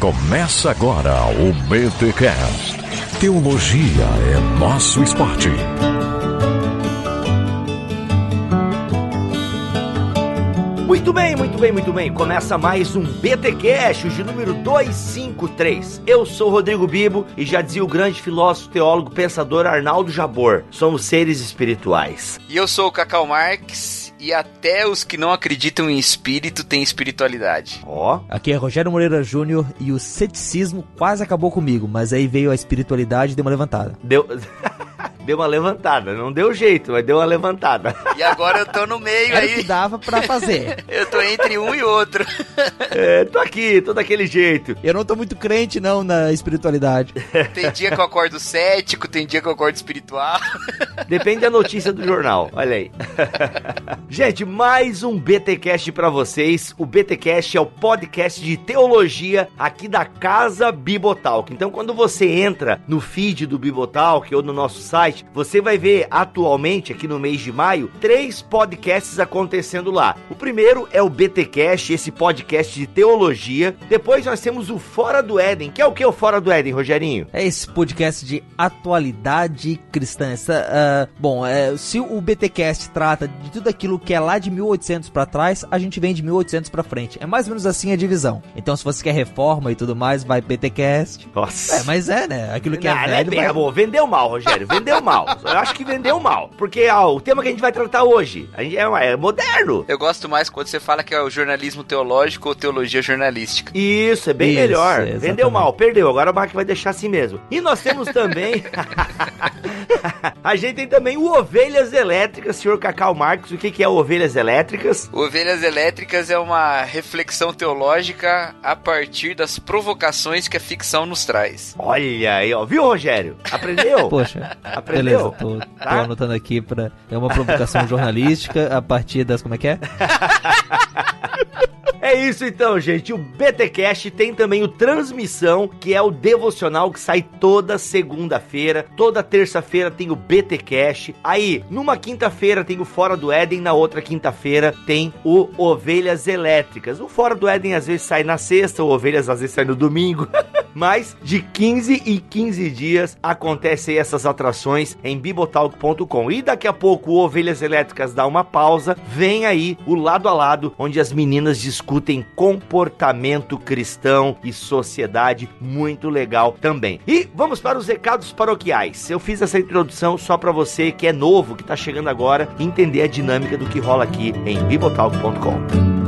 Começa agora o BTCast. Teologia é nosso esporte. Muito bem, muito bem, muito bem. Começa mais um BT Cash, de número 253. Eu sou Rodrigo Bibo e já dizia o grande filósofo, teólogo, pensador Arnaldo Jabor. Somos seres espirituais. E eu sou o Cacau Marques e até os que não acreditam em espírito têm espiritualidade. Ó. Aqui é Rogério Moreira Júnior e o ceticismo quase acabou comigo, mas aí veio a espiritualidade e deu uma levantada. Deu. deu uma levantada. Não deu jeito, mas deu uma levantada. E agora eu tô no meio Era o aí. que dava pra fazer. Eu tô entre um e outro. É, tô aqui, tô daquele jeito. Eu não tô muito crente não na espiritualidade. Tem dia que eu acordo cético, tem dia que eu acordo espiritual. Depende da notícia do jornal. Olha aí. Gente, mais um BTcast pra vocês. O BTcast é o podcast de teologia aqui da Casa Bibotalk. Então, quando você entra no feed do Bibotalk ou no nosso site, você vai ver atualmente aqui no mês de maio três podcasts acontecendo lá. O primeiro é o BTcast, esse podcast de teologia. Depois nós temos o Fora do Éden, que é o que o Fora do Éden, Rogerinho? É esse podcast de atualidade cristã. Essa, ah, bom, é, se o BTcast trata de tudo aquilo que é lá de 1800 pra trás, a gente vem de 1800 pra frente. É mais ou menos assim a divisão. Então, se você quer reforma e tudo mais, vai BTcast. Nossa. É, mas é, né? Aquilo que é Não, não velho. bem, vai-. Vendeu mal, Rogério. Vendeu mal. Eu acho que vendeu mal. Porque ó, o tema que a gente vai tratar hoje a gente é, é moderno. Eu gosto mais quando você fala que é o jornalismo teológico ou teologia jornalística. Isso, é bem Isso, melhor. exatamente. Vendeu mal, perdeu. Agora a marca vai deixar assim mesmo. E nós temos também. a gente tem também o Ovelhas Elétricas, senhor Cacau Marcos. O que, que é Ovelhas Elétricas? Ovelhas Elétricas é uma reflexão teológica a partir das provocações que a ficção nos traz. Olha aí, ó. Viu, Rogério? Aprendeu? Poxa, Aprendeu? Beleza, tô, tô Tá? anotando aqui pra. É uma provocação jornalística a partir das. Como é que é? É isso então, gente. O BTcast tem também o Transmissão, que é o devocional que sai toda segunda-feira. Toda terça-feira tem o BTcast. Aí, numa quinta-feira tem o Fora do Éden, na outra quinta-feira tem o Ovelhas Elétricas. O Fora do Éden às vezes sai na sexta, o Ovelhas às vezes sai no domingo. Mas de 15 em 15 dias acontecem essas atrações em bibotalk.com. E daqui a pouco o Ovelhas Elétricas dá uma pausa. Vem aí o lado a lado, onde as meninas discutem comportamento cristão e sociedade. Muito legal também. E vamos para os recados paroquiais. Eu fiz essa introdução só para você que é novo, que tá chegando agora, entender a dinâmica do que rola aqui em bibotalk.com.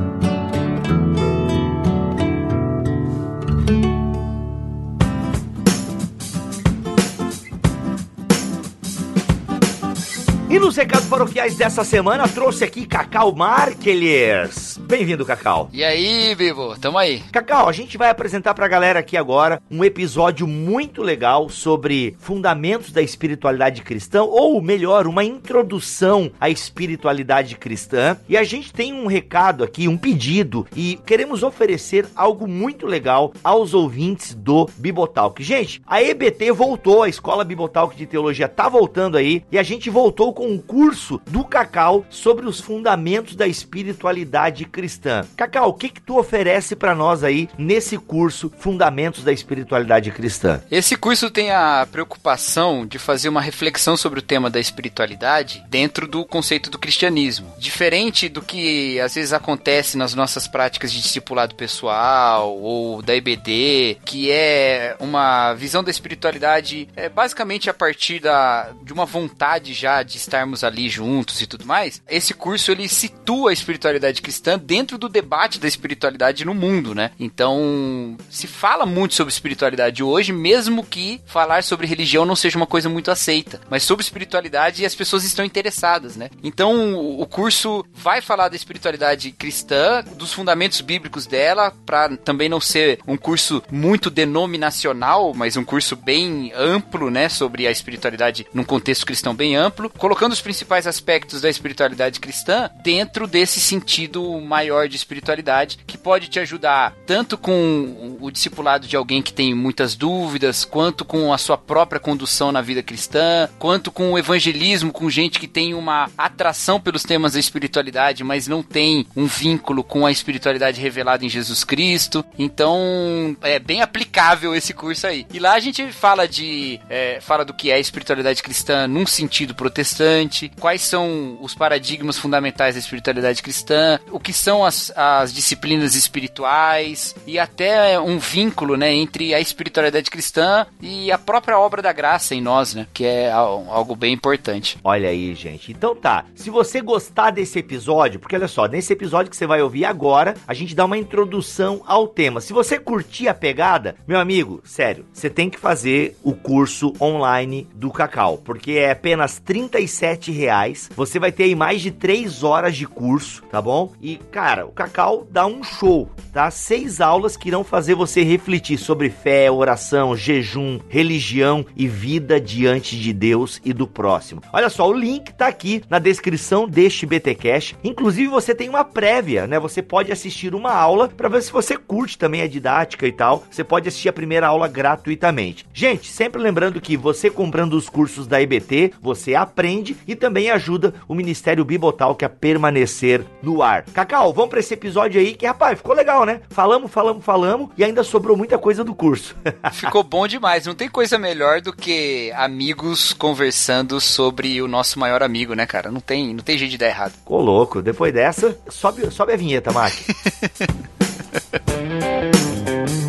E nos recados paroquiais dessa semana, trouxe aqui Cacau Marquelhers. Bem-vindo, Cacau. E aí, Bibo? Tamo aí. Cacau, a gente vai apresentar pra galera aqui agora um episódio muito legal sobre fundamentos da espiritualidade cristã, ou melhor, uma introdução à espiritualidade cristã. E a gente tem um recado aqui, um pedido, e queremos oferecer algo muito legal aos ouvintes do Bibotalk. Gente, a EBT voltou, a Escola Bibotalk de Teologia tá voltando aí, e a gente voltou com um curso do Cacau sobre os fundamentos da espiritualidade cristã. Cacau, o que que tu oferece pra nós aí nesse curso Fundamentos da Espiritualidade Cristã? Esse curso tem a preocupação de fazer uma reflexão sobre o tema da espiritualidade dentro do conceito do cristianismo. Diferente do que às vezes acontece nas nossas práticas de discipulado pessoal ou da EBD, que é uma visão da espiritualidade é, basicamente a partir da, de uma vontade já de estarmos ali juntos e tudo mais. Esse curso ele situa a espiritualidade cristã dentro do debate da espiritualidade no mundo, né? Então, se fala muito sobre espiritualidade hoje, mesmo que falar sobre religião não seja uma coisa muito aceita, mas sobre espiritualidade as pessoas estão interessadas, né? Então, o curso vai falar da espiritualidade cristã, dos fundamentos bíblicos dela, para também não ser um curso muito denominacional, mas um curso bem amplo, né, sobre a espiritualidade num contexto cristão bem amplo, colocando os principais aspectos da espiritualidade cristã dentro desse sentido maior de espiritualidade que pode te ajudar tanto com o discipulado de alguém que tem muitas dúvidas, quanto com a sua própria condução na vida cristã, quanto com o evangelismo com gente que tem uma atração pelos temas da espiritualidade, mas não tem um vínculo com a espiritualidade revelada em Jesus Cristo. Então, é bem aplicável esse curso aí. E lá a gente fala de é, fala do que é espiritualidade cristã num sentido protestante, quais são os paradigmas fundamentais da espiritualidade cristã, o que são as, as disciplinas espirituais e até um vínculo, né, entre a espiritualidade cristã e a própria obra da graça em nós, né, que é algo bem importante. Olha aí, gente. Então tá, se você gostar desse episódio, porque olha só, nesse episódio que você vai ouvir agora, a gente dá uma introdução ao tema. Se você curtir a pegada, meu amigo, sério, você tem que fazer o curso online do Cacau, porque é apenas 37 reais. Você vai ter aí mais de 3 horas de curso, tá bom? E, cara, o Cacau dá um show, tá? Seis aulas que irão fazer você refletir sobre fé, oração, jejum, religião e vida diante de Deus e do próximo. Olha só, o link tá aqui na descrição deste BTcast. Inclusive, você tem uma prévia, né? Você pode assistir uma aula para ver se você curte também a didática e tal. Você pode assistir a primeira aula gratuitamente. Gente, sempre lembrando que você comprando os cursos da IBT, você aprende e também ajuda o Ministério Bibotalk a permanecer no ar. Cacau, vamos para esse episódio aí que, rapaz, ficou legal, né? Falamos, falamos, falamos e ainda sobrou muita coisa do curso. ficou bom demais. Não tem coisa melhor do que amigos conversando sobre o nosso maior amigo, né, cara? Não tem, não tem jeito de dar errado. Ficou louco. Depois dessa, sobe, sobe a vinheta, Mac.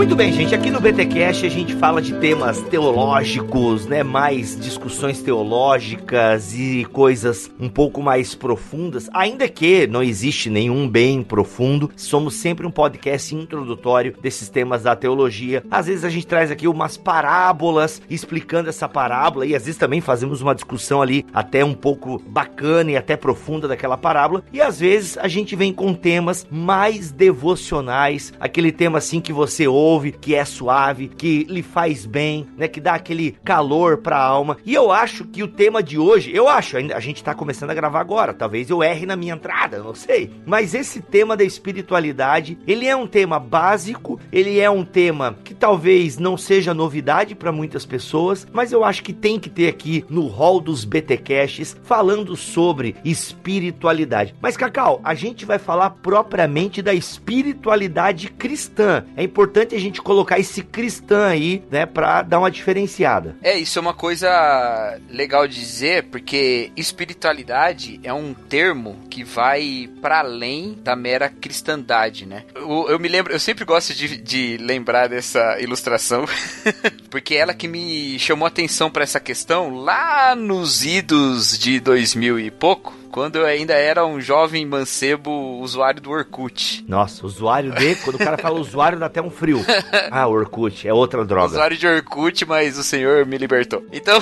Muito bem, gente. Aqui no BTcast a gente fala de temas teológicos, né? Mais discussões teológicas e coisas um pouco mais profundas. Ainda que não existe nenhum bem profundo, somos sempre um podcast introdutório desses temas da teologia. Às vezes a gente traz aqui umas parábolas explicando essa parábola e às vezes também fazemos uma discussão ali até um pouco bacana e até profunda daquela parábola. E às vezes a gente vem com temas mais devocionais, aquele tema assim que você ouve ouve, que é suave, que lhe faz bem, né? Que dá aquele calor pra alma. E eu acho que o tema de hoje, eu acho, a gente tá começando a gravar agora, talvez eu erre na minha entrada, não sei. Mas esse tema da espiritualidade, ele é um tema básico, ele é um tema que talvez não seja novidade para muitas pessoas, mas eu acho que tem que ter aqui no hall dos BTcasts falando sobre espiritualidade. Mas Cacau, a gente vai falar propriamente da espiritualidade cristã. É importante a gente colocar esse cristã aí, né, pra dar uma diferenciada. É, isso é uma coisa legal de dizer, porque espiritualidade é um termo que vai para além da mera cristandade, né? Eu, eu, me lembro, eu sempre gosto de, de lembrar dessa ilustração, porque ela que me chamou atenção para essa questão lá nos idos de 2000 e pouco, quando eu ainda era um jovem mancebo usuário do Orkut. Nossa, usuário de. Quando o cara fala usuário, dá até um frio. Ah, Orkut, é outra droga. Usuário de Orkut, mas o senhor me libertou. Então,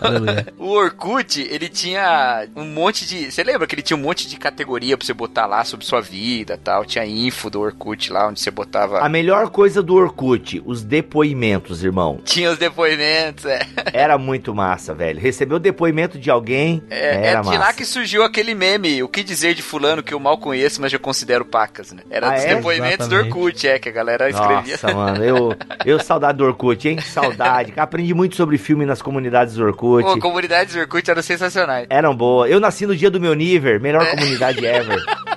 o Orkut, ele tinha um monte de. Você lembra que ele tinha um monte de categoria pra você botar lá sobre sua vida tal? Tinha info do Orkut lá, onde você botava. A melhor coisa do Orkut, os depoimentos, irmão. Tinha os depoimentos, é. Era muito massa, velho. Recebeu o depoimento de alguém. É, era é de massa. lá que surgiu aquele meme, o que dizer de fulano que eu mal conheço, mas eu considero pacas, né? Era ah, dos é? depoimentos Exatamente. do Orkut, é, que a galera escrevia. Nossa, mano, eu, eu saudade do Orkut, hein? Saudade. Aprendi muito sobre filme nas comunidades do Orkut. Pô, comunidades do Orkut eram sensacionais. Eram boas. Eu nasci no dia do meu nível, melhor é. comunidade ever.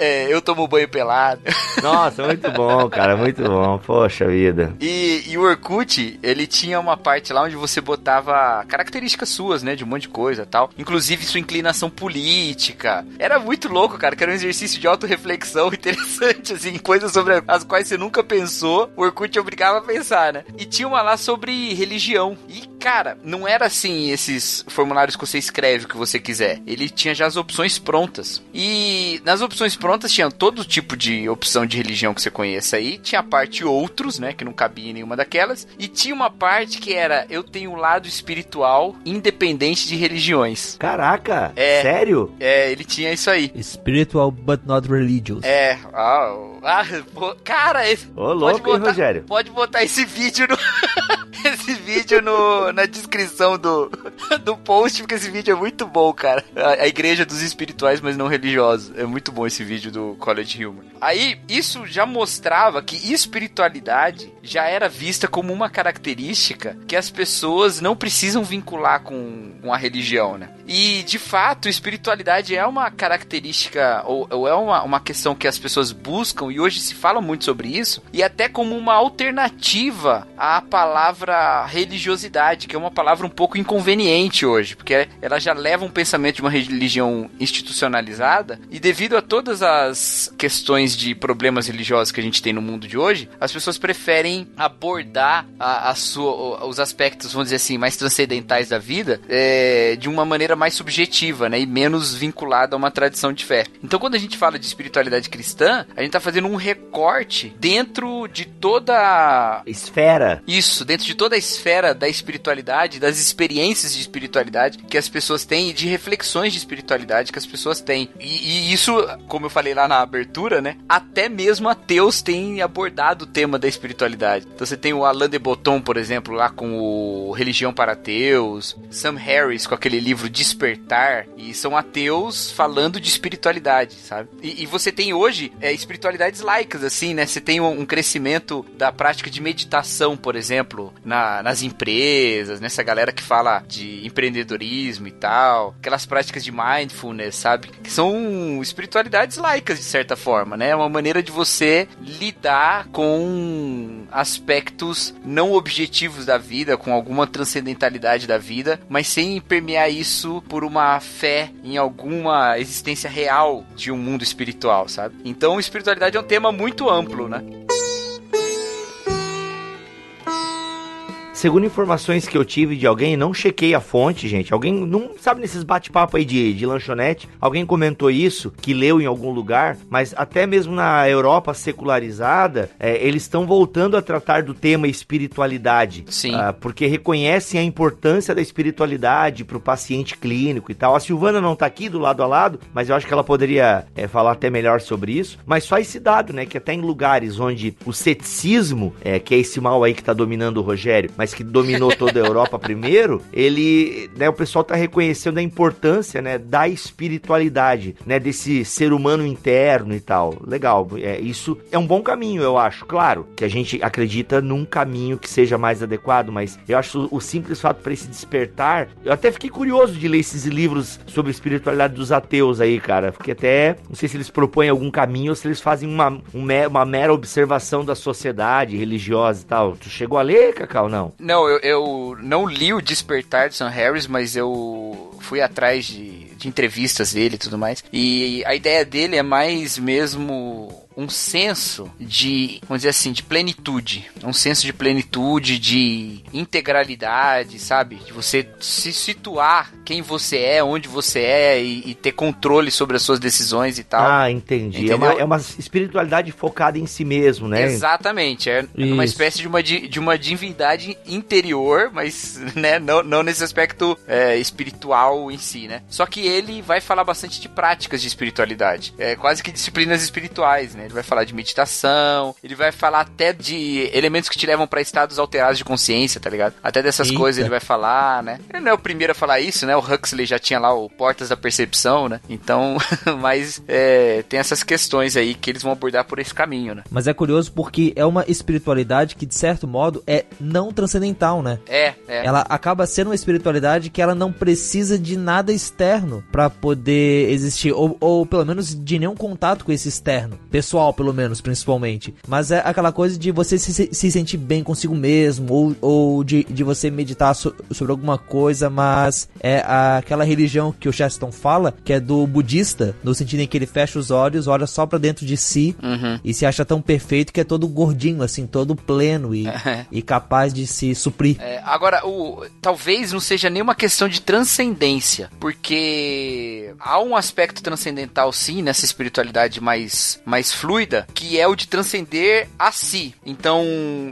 É, eu tomo banho pelado. Nossa, muito bom, cara, muito bom. Poxa vida. E, e o Orkut, ele tinha uma parte lá onde você botava características suas, né, de um monte de coisa tal. Inclusive sua inclinação política. Era muito louco, cara, que era um exercício de autorreflexão interessante, assim, coisas sobre as quais você nunca pensou. O Orkut obrigava a pensar, né? E tinha uma lá sobre religião. E, cara, não era assim esses formulários que você escreve o que você quiser. Ele tinha já as opções prontas. E nas opções prontas prontas tinha todo tipo de opção de religião que você conheça aí. Tinha a parte outros, né? Que não cabia em nenhuma daquelas. E tinha uma parte que era eu tenho um lado espiritual independente de religiões. Caraca! É, sério? É, ele tinha isso aí. Spiritual but not religious. É, ah, ah pô, cara, esse, Ô, louco, botar, hein, Rogério? Pode botar esse vídeo no. esse vídeo no, na descrição do, do post, porque esse vídeo é muito bom, cara. A, a igreja dos espirituais, mas não religiosos. É muito bom esse vídeo do College Humor. Aí, isso já mostrava que espiritualidade já era vista como uma característica que as pessoas não precisam vincular com, com a religião, né? E, de fato, espiritualidade é uma característica, ou, ou é uma, uma questão que as pessoas buscam, e hoje se fala muito sobre isso, e até como uma alternativa à palavra religiosidade, que é uma palavra um pouco inconveniente hoje, porque ela já leva um pensamento de uma religião institucionalizada, e devido a todas as questões de problemas religiosos que a gente tem no mundo de hoje, as pessoas preferem abordar a, a sua, os aspectos, vamos dizer assim, mais transcendentais da vida é, de uma maneira mais subjetiva, né, e menos vinculada a uma tradição de fé. Então, quando a gente fala de espiritualidade cristã, a gente está fazendo um recorte dentro de toda esfera. Isso, dentro de toda a esfera da espiritualidade, das experiências de espiritualidade que as pessoas têm e de reflexões de espiritualidade que as pessoas têm. E, e isso, como eu falei lá na abertura, né, até mesmo ateus têm abordado o tema da espiritualidade. Então você tem o Alain de Botton, por exemplo, lá com o Religião para Ateus, Sam Harris com aquele livro Despertar, e são ateus falando de espiritualidade, sabe? E, e você tem hoje é, espiritualidades laicas, assim, né? Você tem um, um crescimento da prática de meditação, por exemplo, na, nas empresas, nessa galera que fala de empreendedorismo e tal, aquelas práticas de mindfulness, sabe? Que são espiritualidades laicas, de certa forma, né? É uma maneira de você lidar com aspectos não objetivos da vida, com alguma transcendentalidade da vida, mas sem permear isso por uma fé em alguma existência real de um mundo espiritual, sabe? Então, espiritualidade é um tema muito amplo, né? Segundo informações que eu tive de alguém, não chequei a fonte, gente. Alguém não sabe nesses bate-papo aí de, de lanchonete. Alguém comentou isso, que leu em algum lugar, mas até mesmo na Europa secularizada, é, eles estão voltando a tratar do tema espiritualidade. Sim. Ah, porque reconhecem a importância da espiritualidade para o paciente clínico e tal. A Silvana não tá aqui do lado a lado, mas eu acho que ela poderia é, falar até melhor sobre isso. Mas só esse dado, né? Que até em lugares onde o ceticismo, é, que é esse mal aí que tá dominando o Rogério, mas que dominou toda a Europa primeiro, ele, né, o pessoal tá reconhecendo a importância, né, da espiritualidade, né, desse ser humano interno e tal. Legal, é, isso é um bom caminho, eu acho. Claro que a gente acredita num caminho que seja mais adequado, mas eu acho o, simples fato para esse despertar, eu até fiquei curioso de ler esses livros sobre espiritualidade dos ateus aí, cara. Fiquei até, não sei se eles propõem algum caminho ou se eles fazem uma, um, uma mera observação da sociedade religiosa e tal. Tu chegou a ler, Cacau, não? Não, eu, eu não li o Despertar de Sam Harris, mas eu fui atrás de, de entrevistas dele e tudo mais. E a ideia dele é mais mesmo um senso de, vamos dizer assim, de plenitude. Um senso de plenitude, de integralidade, sabe? De você se situar quem você é, onde você é e, e ter controle sobre as suas decisões e tal. Ah, entendi. É uma, é uma, espiritualidade focada em si mesmo, né? Exatamente. É Isso. uma espécie de uma, de uma divindade interior, mas né, não, não nesse aspecto é, espiritual em si, né? Só que ele vai falar bastante de práticas de espiritualidade. É quase que disciplinas espirituais, né? Ele vai falar de meditação, ele vai falar até de elementos que te levam para estados alterados de consciência, tá ligado? Até dessas Eita. coisas ele vai falar, né? Ele não é o primeiro a falar isso, né? O Huxley já tinha lá o Portas da Percepção, né? Então, mas é, tem essas questões aí que eles vão abordar por esse caminho, né? Mas é curioso porque é uma espiritualidade que, de certo modo, é não transcendental, né? É, é. Ela acaba sendo uma espiritualidade que ela não precisa de nada externo para poder existir, ou, ou pelo menos de nenhum contato com esse externo, pessoal, pelo menos, principalmente. Mas é aquela coisa de você se, se sentir bem consigo mesmo, ou, ou de, de você meditar so, sobre alguma coisa, mas é aquela religião que o Cheston fala, que é do budista, no sentido em que ele fecha os olhos, olha só para dentro de si uhum. e se acha tão perfeito que é todo gordinho, assim, todo pleno e, e capaz de se suprir. É, agora, o, talvez não seja nenhuma questão de transcendência, porque há um aspecto transcendental sim nessa espiritualidade mais, mais fluida, que é o de transcender a si. Então,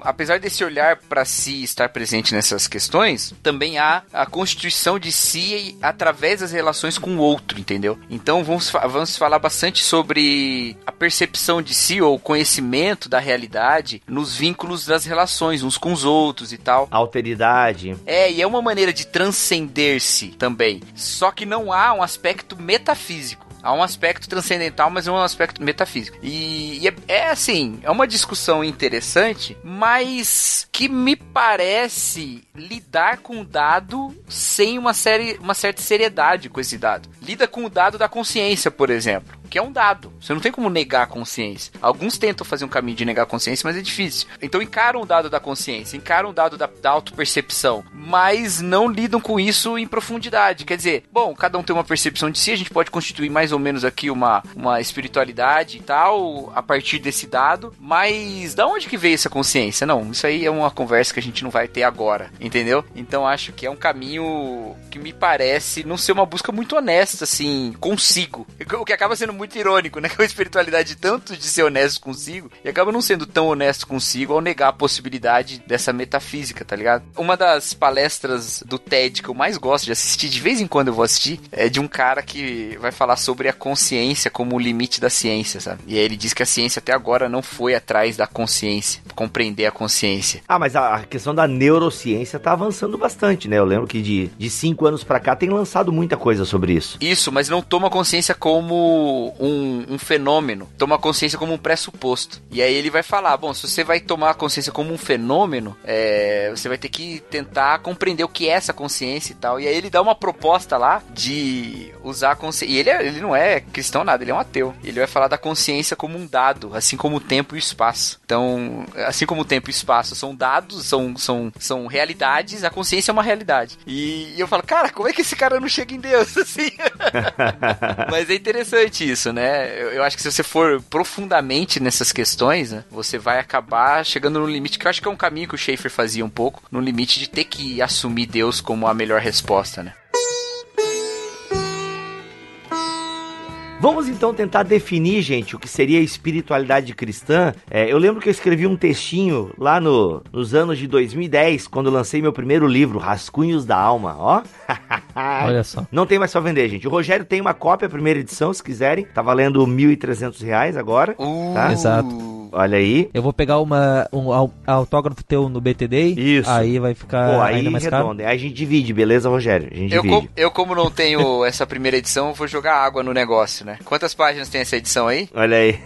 apesar desse olhar para si estar presente nessas questões, também há a constituição de si através das relações com o outro, entendeu? Então, vamos, vamos falar bastante sobre a percepção de si ou conhecimento da realidade nos vínculos das relações uns com os outros e tal. Alteridade. É, e é uma maneira de transcender-se também. Só que não há um aspecto metafísico. Há um aspecto transcendental, mas é um aspecto metafísico. E, e é, é, assim, é uma discussão interessante, mas que me parece lidar com o dado sem uma, série, uma certa seriedade com esse dado. Lida com o dado da consciência, por exemplo que é um dado. Você não tem como negar a consciência. Alguns tentam fazer um caminho de negar a consciência, mas é difícil. Então encaram o dado da consciência, encaram o dado da, da autopercepção, mas não lidam com isso em profundidade. Quer dizer, bom, cada um tem uma percepção de si, a gente pode constituir mais ou menos aqui uma, uma espiritualidade e tal, a partir desse dado, mas da onde que veio essa consciência? Não, isso aí é uma conversa que a gente não vai ter agora, entendeu? Então acho que é um caminho que me parece não ser uma busca muito honesta, assim, consigo. O que acaba sendo muito irônico, né? Com a espiritualidade tanto de ser honesto consigo e acaba não sendo tão honesto consigo ao negar a possibilidade dessa metafísica, tá ligado? Uma das palestras do TED que eu mais gosto de assistir, de vez em quando eu vou assistir, é de um cara que vai falar sobre a consciência como o limite da ciência, sabe? E aí ele diz que a ciência até agora não foi atrás da consciência, compreender a consciência. Ah, mas a questão da neurociência tá avançando bastante, né? Eu lembro que de, de cinco anos para cá tem lançado muita coisa sobre isso. Isso, mas não toma consciência como um, um fenômeno, toma consciência como um pressuposto. E aí ele vai falar: bom, se você vai tomar a consciência como um fenômeno, é, você vai ter que tentar compreender o que é essa consciência e tal. E aí ele dá uma proposta lá de usar a consciência. E ele, é, ele não é cristão nada, ele é um ateu. Ele vai falar da consciência como um dado, assim como o tempo e o espaço. Então, assim como o tempo e o espaço são dados, são, são, são realidades, a consciência é uma realidade. E, e eu falo, cara, como é que esse cara não chega em Deus assim? Mas é interessante isso isso, né? Eu, eu, acho que se você for profundamente nessas questões, né, você vai acabar chegando no limite, que eu acho que é um caminho que o Schaefer fazia um pouco, no limite de ter que assumir Deus como a melhor resposta, né? Vamos então tentar definir, gente, o que seria espiritualidade cristã. É, eu lembro que eu escrevi um textinho lá no, nos anos de 2010, quando lancei meu primeiro livro, Rascunhos da Alma, ó. Olha só. Não tem mais só vender, gente. O Rogério tem uma cópia, a primeira edição, se quiserem. Tá valendo R$ 1.300 agora. Uh, tá? Exato. Olha aí. Eu vou pegar uma, um autógrafo teu no BTD. Isso. Aí vai ficar Pô, aí ainda mais caro. Aí a gente divide, beleza, Rogério? A gente eu, divide. Com, eu, como não tenho essa primeira edição, vou jogar água no negócio, né? Quantas páginas tem essa edição aí? Olha aí.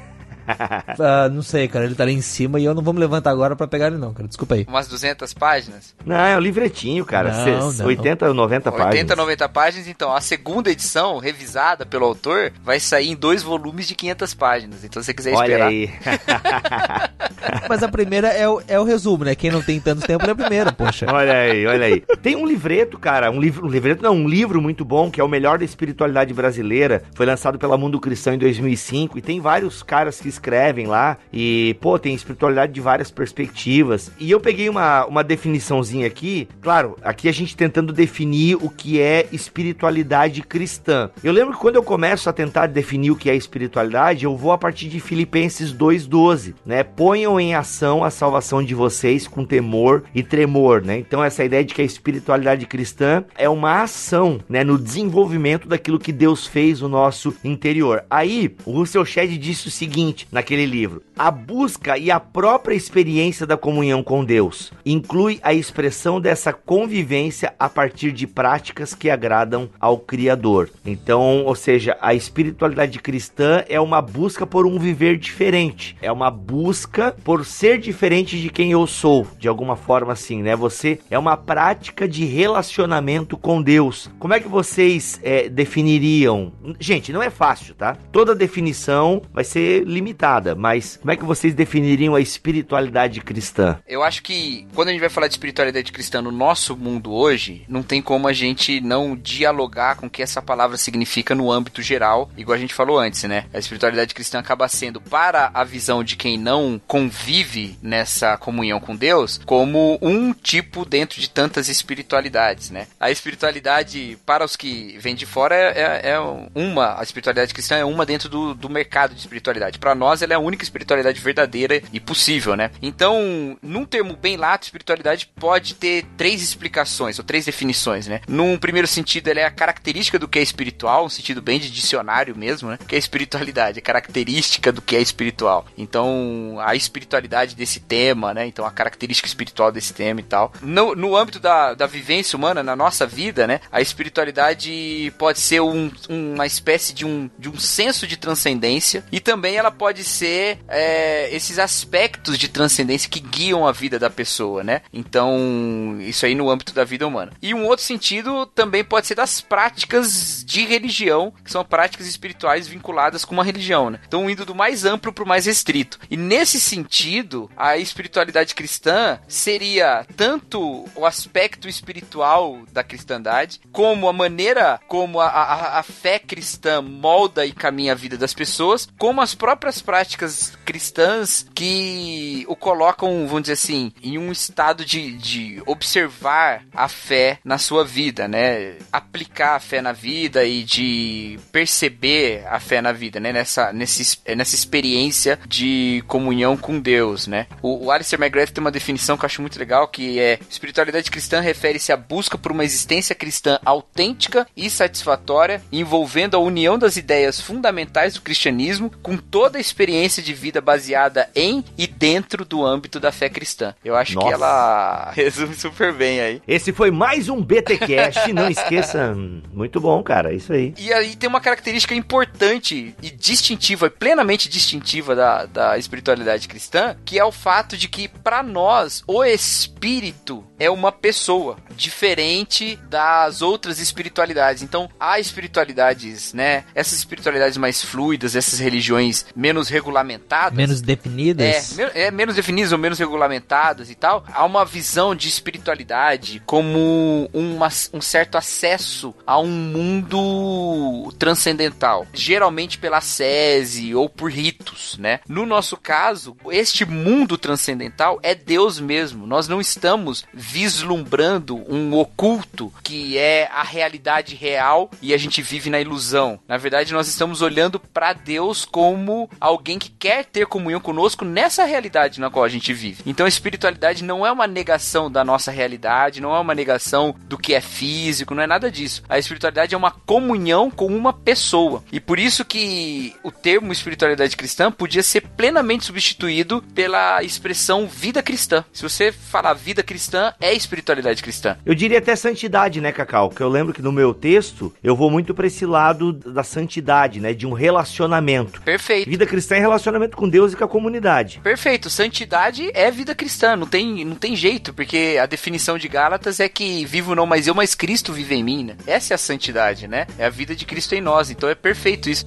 Uh, não sei, cara. Ele tá ali em cima e eu não vou me levantar agora para pegar ele, não, cara. Desculpa aí. Umas 200 páginas? Não, é um livretinho, cara. Não, não. 80 ou 90 páginas. 80, 90 páginas. Então, a segunda edição, revisada pelo autor, vai sair em dois volumes de 500 páginas. Então, se você quiser Olha esperar. aí. Mas a primeira é o, é o resumo, né? Quem não tem tanto tempo é a primeira, poxa. Olha aí, olha aí. Tem um livreto, cara. Um livro, um livreto, não, um livro muito bom, que é o melhor da espiritualidade brasileira. Foi lançado pela Mundo Cristão em 2005. E tem vários caras que escrevem lá e, pô, tem espiritualidade de várias perspectivas. E eu peguei uma, uma definiçãozinha aqui. Claro, aqui a gente tentando definir o que é espiritualidade cristã. Eu lembro que quando eu começo a tentar definir o que é espiritualidade, eu vou a partir de Filipenses 2,12, né? Ponham em ação a salvação de vocês com temor e tremor, né? Então, essa ideia de que a espiritualidade cristã é uma ação, né? No desenvolvimento daquilo que Deus fez no nosso interior. Aí, o Russell Shedd disse o seguinte naquele livro: a busca e a própria experiência da comunhão com Deus inclui a expressão dessa convivência a partir de práticas que agradam ao Criador. Então, ou seja, a espiritualidade cristã é uma busca por um viver diferente, é uma busca por ser diferente de quem eu sou, de alguma forma assim, né? Você é uma prática de relacionamento com Deus. Como é que vocês é, definiriam? Gente, não é fácil, tá? Toda definição vai ser limitada, mas como é que vocês definiriam a espiritualidade cristã? Eu acho que quando a gente vai falar de espiritualidade cristã no nosso mundo hoje, não tem como a gente não dialogar com o que essa palavra significa no âmbito geral, igual a gente falou antes, né? A espiritualidade cristã acaba sendo, para a visão de quem não convive nessa comunhão com Deus, como um tipo dentro de tantas espiritualidades, né? A espiritualidade, para os que vêm de fora, é, é uma, a espiritualidade cristã é uma dentro do, do mercado de espiritualidade. Para nós ela é a única espiritualidade verdadeira e possível, né? Então, num termo bem lato, espiritualidade pode ter três explicações, ou três definições, né? Num primeiro sentido, ela é a característica do que é espiritual, um sentido bem de dicionário mesmo, né? Que é espiritualidade, é característica do que é espiritual. Então, a espiritualidade desse tema, né? Então, a característica espiritual desse tema e tal. No, no âmbito da, da vivência humana, na nossa vida, né? A espiritualidade pode ser um, uma espécie de um, de um senso de transcendência e também ela pode ser é, esses aspectos de transcendência que guiam a vida da pessoa, né? Então, isso aí no âmbito da vida humana. E um outro sentido também pode ser das práticas de religião, que são práticas espirituais vinculadas com uma religião, né? Então, indo do mais amplo para o mais restrito. E nesse sentido, a espiritualidade cristã seria tanto o aspecto espiritual da cristandade, como a maneira como a, a, a fé cristã molda e caminha a vida das pessoas, como as próprias práticas cristãs que o colocam, vamos dizer assim, em um estado de, de observar a fé na sua vida, né? Aplicar a fé na vida e de perceber a fé na vida, né? Nessa, nesse, nessa experiência de comunhão com Deus, né? O, o Alistair McGrath tem uma definição que eu acho muito legal, que é espiritualidade cristã refere-se à busca por uma existência cristã autêntica e satisfatória, envolvendo a união das ideias fundamentais do cristianismo com toda a experiência de vida baseada em e dentro do âmbito da fé cristã. Eu acho Nossa. que ela resume super bem aí. Esse foi mais um BTcast, não esqueça. Muito bom, cara, é isso aí. E aí tem uma característica importante e distintiva, plenamente distintiva da, da espiritualidade cristã, que é o fato de que para nós o espírito é uma pessoa diferente das outras espiritualidades. Então, há espiritualidades, né? Essas espiritualidades mais fluidas, essas religiões menos regulamentadas, menos definidas. É, é menos definidas ou menos regulamentadas e tal. Há uma visão de espiritualidade como uma, um certo acesso a um mundo transcendental, geralmente pela sese ou por ritos, né? No nosso caso, este mundo transcendental é Deus mesmo. Nós não estamos vislumbrando um oculto que é a realidade real e a gente vive na ilusão. Na verdade, nós estamos olhando para Deus como alguém que quer ter comunhão conosco nessa realidade na qual a gente vive. Então, a espiritualidade não é uma negação da nossa realidade, não é uma negação do que é físico, não é nada disso. A espiritualidade é uma comunhão com uma pessoa. E por isso que o termo espiritualidade cristã podia ser plenamente substituído pela expressão vida cristã. Se você falar vida cristã, é espiritualidade cristã. Eu diria até santidade, né, Cacau? Que eu lembro que no meu texto eu vou muito para esse lado da santidade, né, de um relacionamento. Perfeito. Vida cristã é relacionamento com Deus e com a comunidade. Perfeito. Santidade é vida cristã, não tem, não tem jeito, porque a definição de Gálatas é que vivo não mais eu, mas Cristo vive em mim, né? Essa é a santidade, né? É a vida de Cristo em nós. Então é perfeito isso.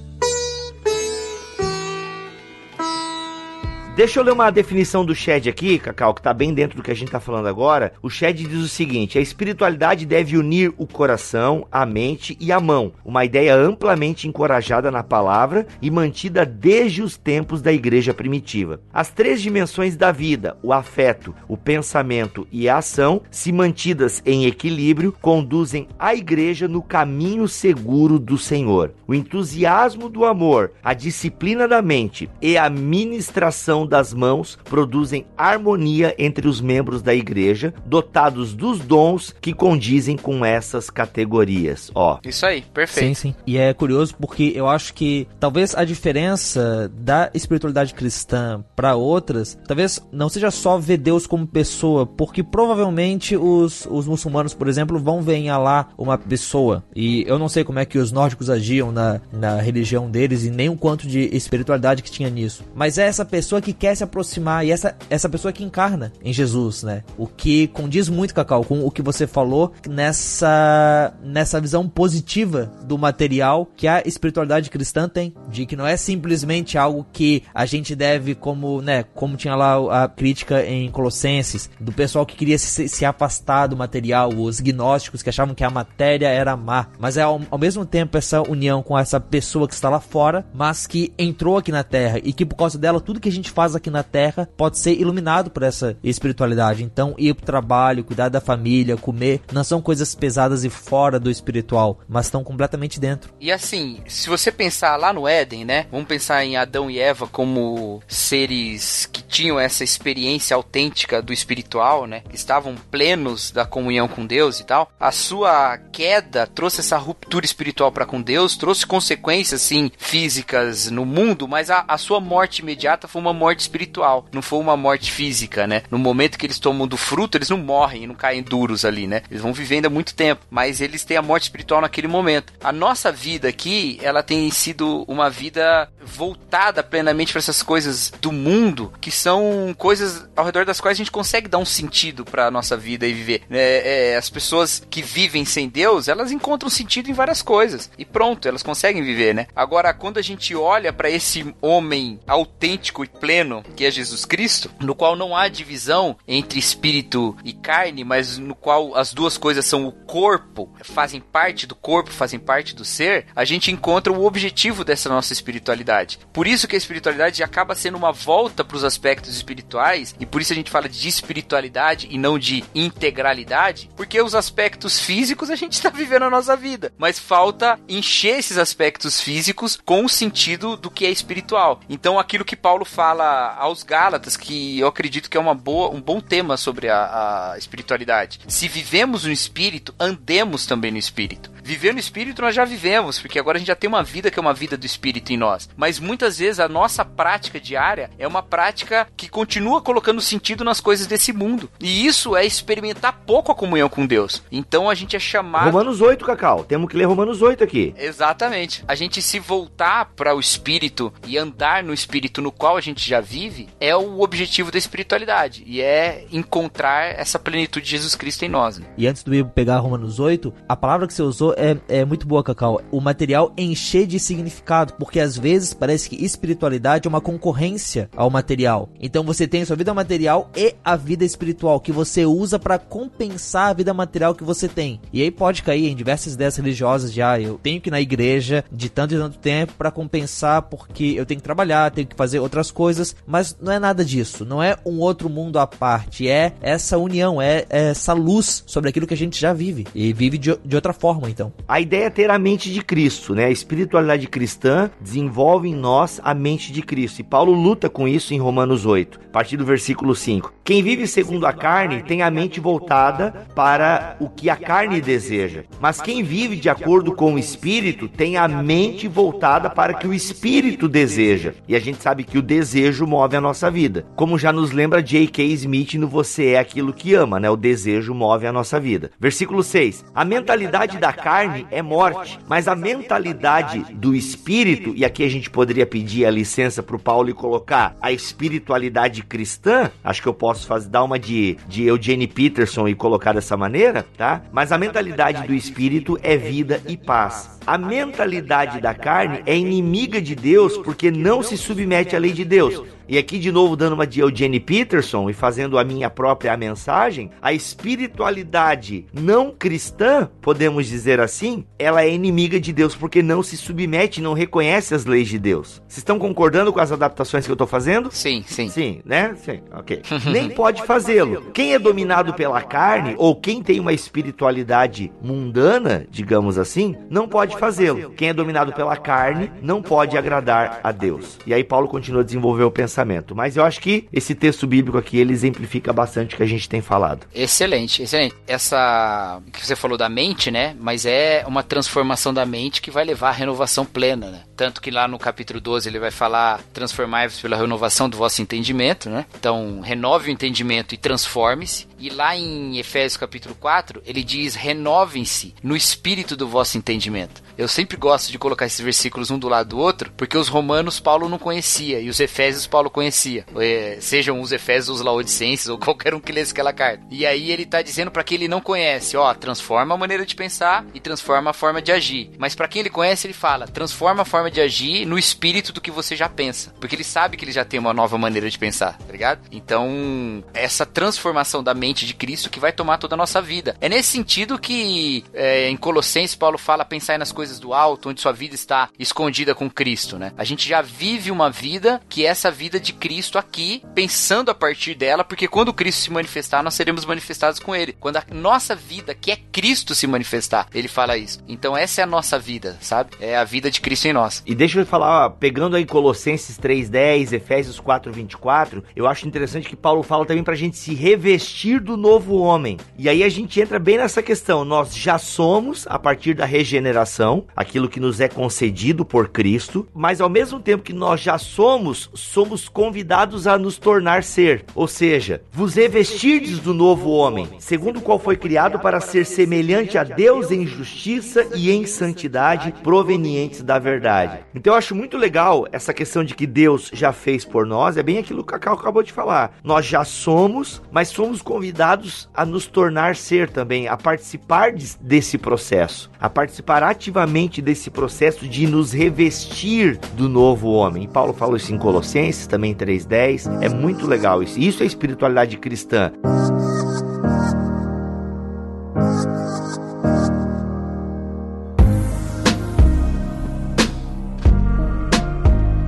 Deixa eu ler uma definição do Shed aqui, Cacau, que tá bem dentro do que a gente tá falando agora. O Shed diz o seguinte: a espiritualidade deve unir o coração, a mente e a mão. Uma ideia amplamente encorajada na palavra e mantida desde os tempos da igreja primitiva. As três dimensões da vida, o afeto, o pensamento e a ação, se mantidas em equilíbrio, conduzem a igreja no caminho seguro do Senhor. O entusiasmo do amor, a disciplina da mente e a ministração das mãos produzem harmonia entre os membros da igreja, dotados dos dons que condizem com essas categorias. Ó. Isso aí, perfeito. Sim, sim. E é curioso porque eu acho que talvez a diferença da espiritualidade cristã para outras, talvez não seja só ver Deus como pessoa, porque provavelmente os, os muçulmanos, por exemplo, vão ver em Allah uma pessoa. E eu não sei como é que os nórdicos agiam na, na religião deles e nem o quanto de espiritualidade que tinha nisso. Mas é essa pessoa que quer se aproximar e essa, essa pessoa que encarna em Jesus, né? O que condiz muito, Cacau, com o que você falou nessa, nessa visão positiva do material que a espiritualidade cristã tem, de que não é simplesmente algo que a gente deve, como, né, como tinha lá a crítica em Colossenses, do pessoal que queria se, se afastar do material, os gnósticos que achavam que a matéria era má, mas é ao, ao mesmo tempo essa união com essa pessoa que está lá fora, mas que entrou aqui na Terra e que por causa dela tudo que a gente faz faz aqui na Terra pode ser iluminado por essa espiritualidade. Então, ir pro trabalho, cuidar da família, comer, não são coisas pesadas e fora do espiritual, mas estão completamente dentro. E assim, se você pensar lá no Éden, né? Vamos pensar em Adão e Eva como seres que tinham essa experiência autêntica do espiritual, né? Que estavam plenos da comunhão com Deus e tal. A sua queda trouxe essa ruptura espiritual para com Deus, trouxe consequências, sim, físicas no mundo, mas a, a sua morte imediata foi uma morte espiritual, não foi uma morte física, né? No momento que eles tomam do fruto, eles não morrem, não caem duros ali, né? Eles vão vivendo há muito tempo, mas eles têm a morte espiritual naquele momento. A nossa vida aqui, ela tem sido uma vida voltada plenamente para essas coisas do mundo, que são coisas ao redor das quais a gente consegue dar um sentido para nossa vida e viver. É, é, as pessoas que vivem sem Deus, elas encontram sentido em várias coisas e pronto, elas conseguem viver, né? Agora, quando a gente olha para esse homem autêntico e pleno que é Jesus Cristo, no qual não há divisão entre espírito e carne, mas no qual as duas coisas são o corpo, fazem parte do corpo, fazem parte do ser, a gente encontra o objetivo dessa nossa espiritualidade. Por isso que a espiritualidade acaba sendo uma volta para os aspectos espirituais e por isso a gente fala de espiritualidade e não de integralidade, porque os aspectos físicos a gente está vivendo a nossa vida, mas falta encher esses aspectos físicos com o sentido do que é espiritual. Então aquilo que Paulo fala aos Gálatas, que eu acredito que é uma boa, um bom tema sobre a, a espiritualidade. Se vivemos no espírito, andemos também no espírito. Viver no espírito nós já vivemos, porque agora a gente já tem uma vida que é uma vida do espírito em nós. Mas muitas vezes a nossa prática diária é uma prática que continua colocando sentido nas coisas desse mundo. E isso é experimentar pouco a comunhão com Deus. Então a gente é chamado. Romanos 8, Cacau. Temos que ler Romanos 8 aqui. Exatamente. A gente se voltar para o espírito e andar no espírito no qual a gente já vive é o objetivo da espiritualidade. E é encontrar essa plenitude de Jesus Cristo em nós. Né? E antes do Ibo pegar Romanos 8, a palavra que você usou é, é muito boa, Cacau. O material encher de significado, porque às vezes parece que espiritualidade é uma concorrência ao material. Então você tem a sua vida material e a vida espiritual que você usa para compensar a vida material que você tem. E aí pode cair em diversas ideias religiosas de ah, eu tenho que ir na igreja de tanto e tanto tempo para compensar porque eu tenho que trabalhar, tenho que fazer outras coisas, mas não é nada disso. Não é um outro mundo à parte, é essa união, é, é essa luz sobre aquilo que a gente já vive e vive de, de outra forma, então. A ideia é ter a mente de Cristo, né? A espiritualidade cristã desenvolve em nós a mente de Cristo. E Paulo luta com isso em Romanos 8, a partir do versículo 5. Quem vive segundo a carne tem a mente voltada para o que a carne deseja. Mas quem vive de acordo com o espírito tem a mente voltada para o que o espírito deseja. E a gente sabe que o desejo move a nossa vida. Como já nos lembra J.K. Smith no Você é aquilo que ama, né? O desejo move a nossa vida. Versículo 6. A mentalidade da carne é morte, mas a mentalidade do espírito, e aqui a gente poderia pedir a licença para o Paulo e colocar a espiritualidade cristã, acho que eu posso fazer, dar uma de, de Eugene Peterson e colocar dessa maneira, tá? Mas a mentalidade do espírito é vida e paz. A mentalidade da carne é inimiga de Deus porque não se submete à lei de Deus. E aqui de novo dando uma de Eugene Peterson e fazendo a minha própria mensagem, a espiritualidade não cristã, podemos dizer assim, ela é inimiga de Deus porque não se submete, não reconhece as leis de Deus. Vocês estão concordando com as adaptações que eu estou fazendo? Sim, sim. Sim, né? Sim, ok. Nem pode fazê-lo. Quem é dominado pela carne ou quem tem uma espiritualidade mundana, digamos assim, não pode fazê-lo. Quem é dominado pela carne não pode agradar a Deus. E aí Paulo continua a desenvolver o pensamento pensamento. Mas eu acho que esse texto bíblico aqui ele exemplifica bastante o que a gente tem falado. Excelente, excelente. Essa que você falou da mente, né? Mas é uma transformação da mente que vai levar à renovação plena, né? Tanto que lá no capítulo 12 ele vai falar transformai-vos pela renovação do vosso entendimento, né? Então, renove o entendimento e transforme-se. E lá em Efésios capítulo 4, ele diz: renovem-se no espírito do vosso entendimento. Eu sempre gosto de colocar esses versículos um do lado do outro, porque os romanos Paulo não conhecia e os efésios Paulo conhecia. É, sejam os efésios, os laodicenses ou qualquer um que lesse aquela carta. E aí ele tá dizendo para quem ele não conhece, ó, transforma a maneira de pensar e transforma a forma de agir. Mas para quem ele conhece, ele fala, transforma a forma de agir no espírito do que você já pensa. Porque ele sabe que ele já tem uma nova maneira de pensar, tá ligado? Então, essa transformação da mente de Cristo que vai tomar toda a nossa vida. É nesse sentido que é, em Colossenses Paulo fala pensar nas coisas coisas do alto, onde sua vida está escondida com Cristo, né? A gente já vive uma vida que é essa vida de Cristo aqui, pensando a partir dela, porque quando Cristo se manifestar, nós seremos manifestados com ele. Quando a nossa vida, que é Cristo, se manifestar, ele fala isso. Então essa é a nossa vida, sabe? É a vida de Cristo em nós. E deixa eu falar, ó, pegando aí Colossenses 3:10, Efésios 4:24, eu acho interessante que Paulo fala também pra gente se revestir do novo homem. E aí a gente entra bem nessa questão, nós já somos a partir da regeneração, aquilo que nos é concedido por Cristo, mas ao mesmo tempo que nós já somos, somos convidados a nos tornar ser, ou seja, vos revestirdes do novo homem, segundo o qual foi criado para ser semelhante a Deus em justiça e em santidade provenientes da verdade. Então eu acho muito legal essa questão de que Deus já fez por nós, é bem aquilo que o Cacau acabou de falar. Nós já somos, mas somos convidados a nos tornar ser também, a participar desse processo, a participar ativamente desse processo de nos revestir do novo homem. E Paulo falou isso em Colossenses, também 3:10. É muito legal isso. Isso é espiritualidade cristã.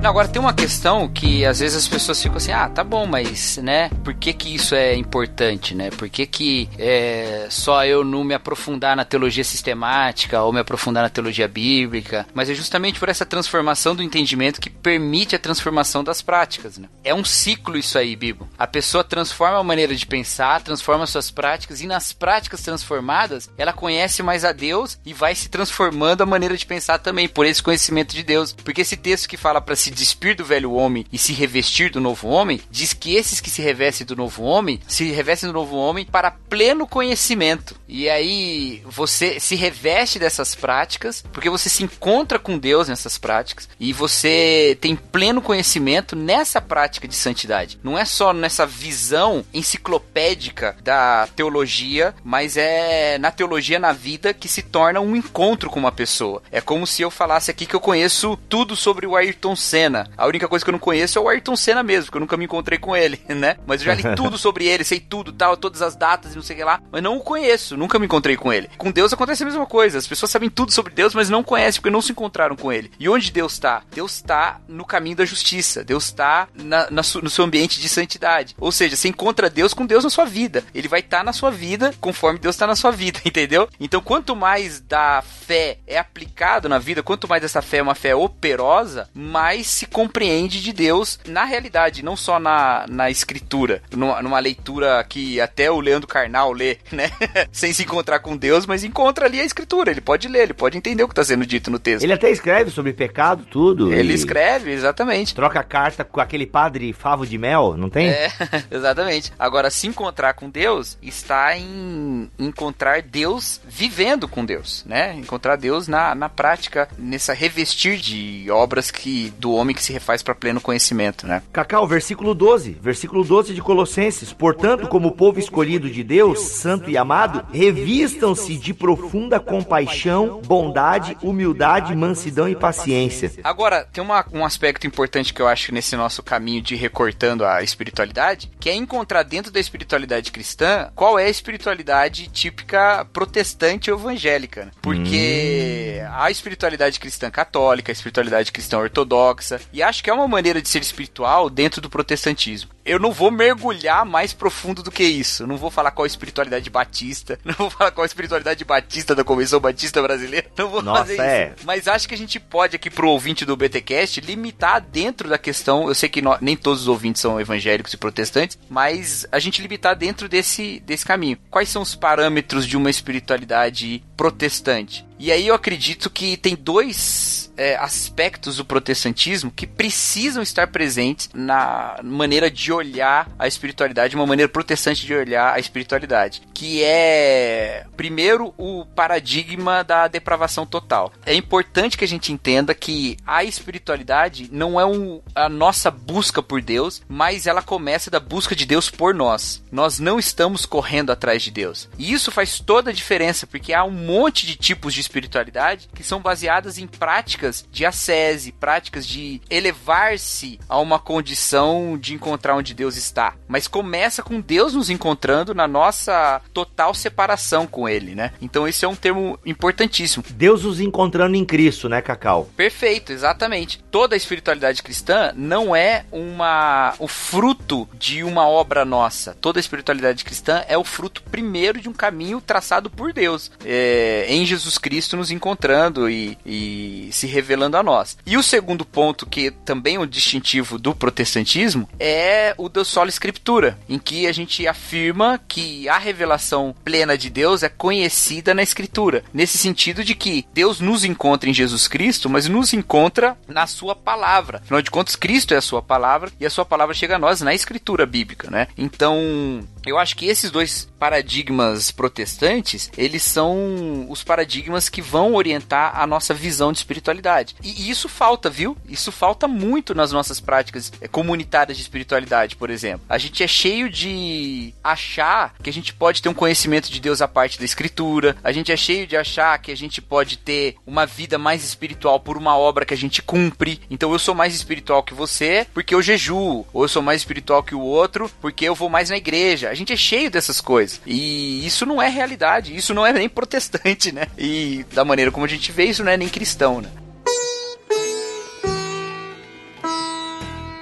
Agora tem uma questão que às vezes as pessoas ficam assim, ah, tá bom, mas, né, por que que isso é importante, né? Por que que é, só eu não me aprofundar na teologia sistemática ou me aprofundar na teologia bíblica? Mas é justamente por essa transformação do entendimento que permite a transformação das práticas, né? É um ciclo isso aí, Bibo. A pessoa transforma a maneira de pensar, transforma suas práticas e nas práticas transformadas, ela conhece mais a Deus e vai se transformando a maneira de pensar também por esse conhecimento de Deus. Porque esse texto que fala para se despir do velho homem e se revestir do novo homem, diz que esses que se revestem do novo homem, se revestem do novo homem para pleno conhecimento. E aí você se reveste dessas práticas, porque você se encontra com Deus nessas práticas e você tem pleno conhecimento nessa prática de santidade. Não é só nessa visão enciclopédica da teologia, mas é na teologia na vida que se torna um encontro com uma pessoa. É como se eu falasse aqui que eu conheço tudo sobre o Ayrton Senna Senna. A única coisa que eu não conheço é o Ayrton Senna mesmo, porque eu nunca me encontrei com ele, né? Mas eu já li tudo sobre ele, sei tudo, tal, todas as datas e não sei o que lá, mas não o conheço, nunca me encontrei com ele. Com Deus acontece a mesma coisa. As pessoas sabem tudo sobre Deus, mas não conhecem porque não se encontraram com ele. E onde Deus está? Deus está no caminho da justiça. Deus está na, na no seu ambiente de santidade. Ou seja, você encontra Deus com Deus na sua vida. Ele vai estar tá na sua vida conforme Deus está na sua vida, entendeu? Então, quanto mais da fé é aplicado na vida, quanto mais essa fé é uma fé operosa, mais se compreende de Deus na realidade, não só na, na escritura, numa, numa leitura que até o Leandro Carnal lê, né? Sem se encontrar com Deus, mas encontra ali a escritura. Ele pode ler, ele pode entender o que está sendo dito no texto. Ele até escreve sobre pecado, tudo. Ele escreve, exatamente. Troca carta com aquele padre favo de mel, não tem? É, exatamente. Agora, se encontrar com Deus está em encontrar Deus vivendo com Deus, né? Encontrar Deus na, na prática, nessa revestir de obras que do homem que se refaz para pleno conhecimento, né? Cacau, versículo 12, versículo 12 de Colossenses. Portanto, como povo escolhido de Deus, santo e amado, revistam-se de profunda compaixão, bondade, humildade, mansidão e paciência. Agora, tem uma, um aspecto importante que eu acho nesse nosso caminho de recortando a espiritualidade, que é encontrar dentro da espiritualidade cristã qual é a espiritualidade típica protestante ou evangélica. Né? Porque hum. a espiritualidade cristã católica, a espiritualidade cristã ortodoxa, e acho que é uma maneira de ser espiritual dentro do protestantismo. Eu não vou mergulhar mais profundo do que isso. Não vou falar qual a espiritualidade batista. Não vou falar qual a espiritualidade batista da Convenção Batista Brasileira. Não vou Nossa, fazer é. isso. Mas acho que a gente pode aqui pro ouvinte do BTcast limitar dentro da questão. Eu sei que nem todos os ouvintes são evangélicos e protestantes, mas a gente limitar dentro desse, desse caminho. Quais são os parâmetros de uma espiritualidade protestante? E aí eu acredito que tem dois é, aspectos do protestantismo que precisam estar presentes na maneira de olhar a espiritualidade, uma maneira protestante de olhar a espiritualidade, que é primeiro o paradigma da depravação total. É importante que a gente entenda que a espiritualidade não é um, a nossa busca por Deus, mas ela começa da busca de Deus por nós. Nós não estamos correndo atrás de Deus. E isso faz toda a diferença, porque há um monte de tipos de espiritualidade que são baseadas em práticas de ascese, práticas de elevar-se a uma condição de encontrar onde Deus está, mas começa com Deus nos encontrando na nossa total separação com Ele, né? Então esse é um termo importantíssimo. Deus nos encontrando em Cristo, né, Cacau? Perfeito, exatamente. Toda a espiritualidade cristã não é uma o fruto de uma obra nossa. Toda a espiritualidade cristã é o fruto primeiro de um caminho traçado por Deus, é, em Jesus Cristo nos encontrando e, e se revelando a nós. E o segundo ponto, que também é um distintivo do protestantismo, é o da sola escritura, em que a gente afirma que a revelação plena de Deus é conhecida na escritura, nesse sentido de que Deus nos encontra em Jesus Cristo, mas nos encontra na sua palavra. Afinal de contas, Cristo é a sua palavra e a sua palavra chega a nós na escritura bíblica, né? Então, eu acho que esses dois paradigmas protestantes, eles são os paradigmas que vão orientar a nossa visão de espiritualidade. E isso falta, viu? Isso falta muito nas nossas práticas eh, comunitárias de espiritualidade, por exemplo. A gente é cheio de achar que a gente pode ter um conhecimento de Deus a parte da escritura, a gente é cheio de achar que a gente pode ter uma vida mais espiritual por uma obra que a gente cumpre. Então eu sou mais espiritual que você porque eu jejuo, ou eu sou mais espiritual que o outro porque eu vou mais na igreja. A gente é cheio dessas coisas. E isso não é realidade, isso não é nem protestante, né? E da maneira como a gente vê, isso não é nem cristão, né?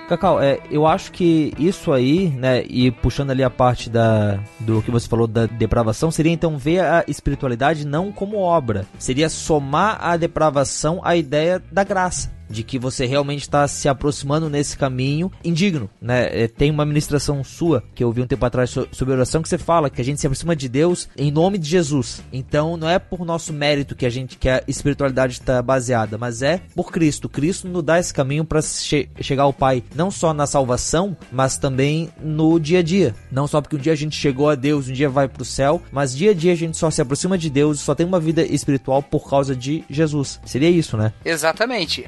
Cacau, é, eu acho que isso aí, né, e puxando ali a parte da do que você falou da depravação, seria então ver a espiritualidade não como obra, seria somar a depravação à ideia da graça de que você realmente está se aproximando nesse caminho indigno, né? É, tem uma ministração sua que eu vi um tempo atrás sobre oração que você fala que a gente se aproxima de Deus em nome de Jesus. Então não é por nosso mérito que a gente que a espiritualidade está baseada, mas é por Cristo. Cristo nos dá esse caminho para che chegar ao Pai, não só na salvação, mas também no dia a dia. Não só porque um dia a gente chegou a Deus, um dia vai para o céu, mas dia a dia a gente só se aproxima de Deus, só tem uma vida espiritual por causa de Jesus. Seria isso, né? Exatamente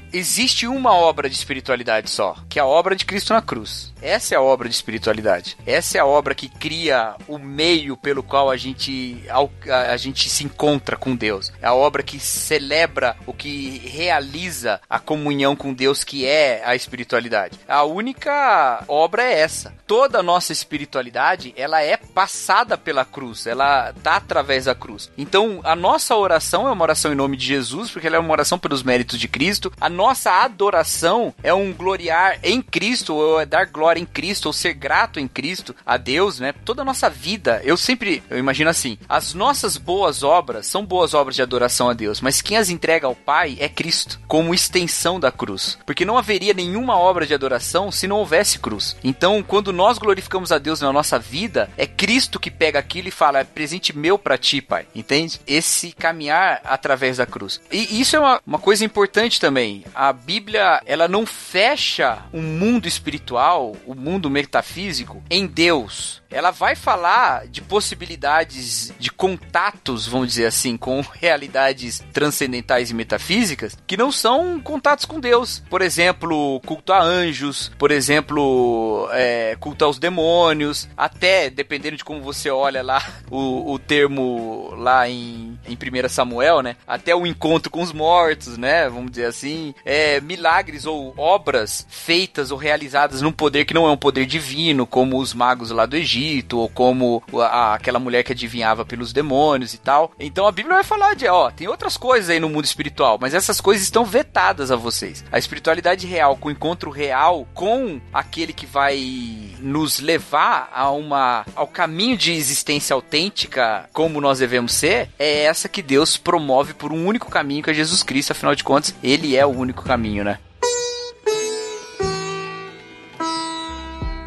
uma obra de espiritualidade só, que é a obra de Cristo na cruz. Essa é a obra de espiritualidade. Essa é a obra que cria o meio pelo qual a gente, a, a gente se encontra com Deus. É a obra que celebra o que realiza a comunhão com Deus, que é a espiritualidade. A única obra é essa. Toda a nossa espiritualidade, ela é passada pela cruz, ela tá através da cruz. Então, a nossa oração é uma oração em nome de Jesus, porque ela é uma oração pelos méritos de Cristo. A nossa adoração é um gloriar em Cristo, ou é dar glória em Cristo, ou ser grato em Cristo a Deus, né? Toda a nossa vida, eu sempre, eu imagino assim, as nossas boas obras são boas obras de adoração a Deus, mas quem as entrega ao Pai é Cristo, como extensão da cruz. Porque não haveria nenhuma obra de adoração se não houvesse cruz. Então, quando nós glorificamos a Deus na nossa vida, é Cristo que pega aquilo e fala: é presente meu para ti, Pai. Entende? Esse caminhar através da cruz. E isso é uma, uma coisa importante também. A Bíblia, ela não fecha o mundo espiritual, o mundo metafísico, em Deus ela vai falar de possibilidades de contatos, vamos dizer assim, com realidades transcendentais e metafísicas que não são contatos com Deus. Por exemplo, culto a anjos, por exemplo, é, culto aos demônios, até, dependendo de como você olha lá, o, o termo lá em, em 1 Samuel, né? Até o encontro com os mortos, né? Vamos dizer assim. É, milagres ou obras feitas ou realizadas num poder que não é um poder divino, como os magos lá do Egito Egito, ou como a, aquela mulher que adivinhava pelos demônios e tal. Então a Bíblia vai falar de, ó, tem outras coisas aí no mundo espiritual, mas essas coisas estão vetadas a vocês. A espiritualidade real, com o encontro real com aquele que vai nos levar a uma ao caminho de existência autêntica, como nós devemos ser, é essa que Deus promove por um único caminho que é Jesus Cristo, afinal de contas, ele é o único caminho, né?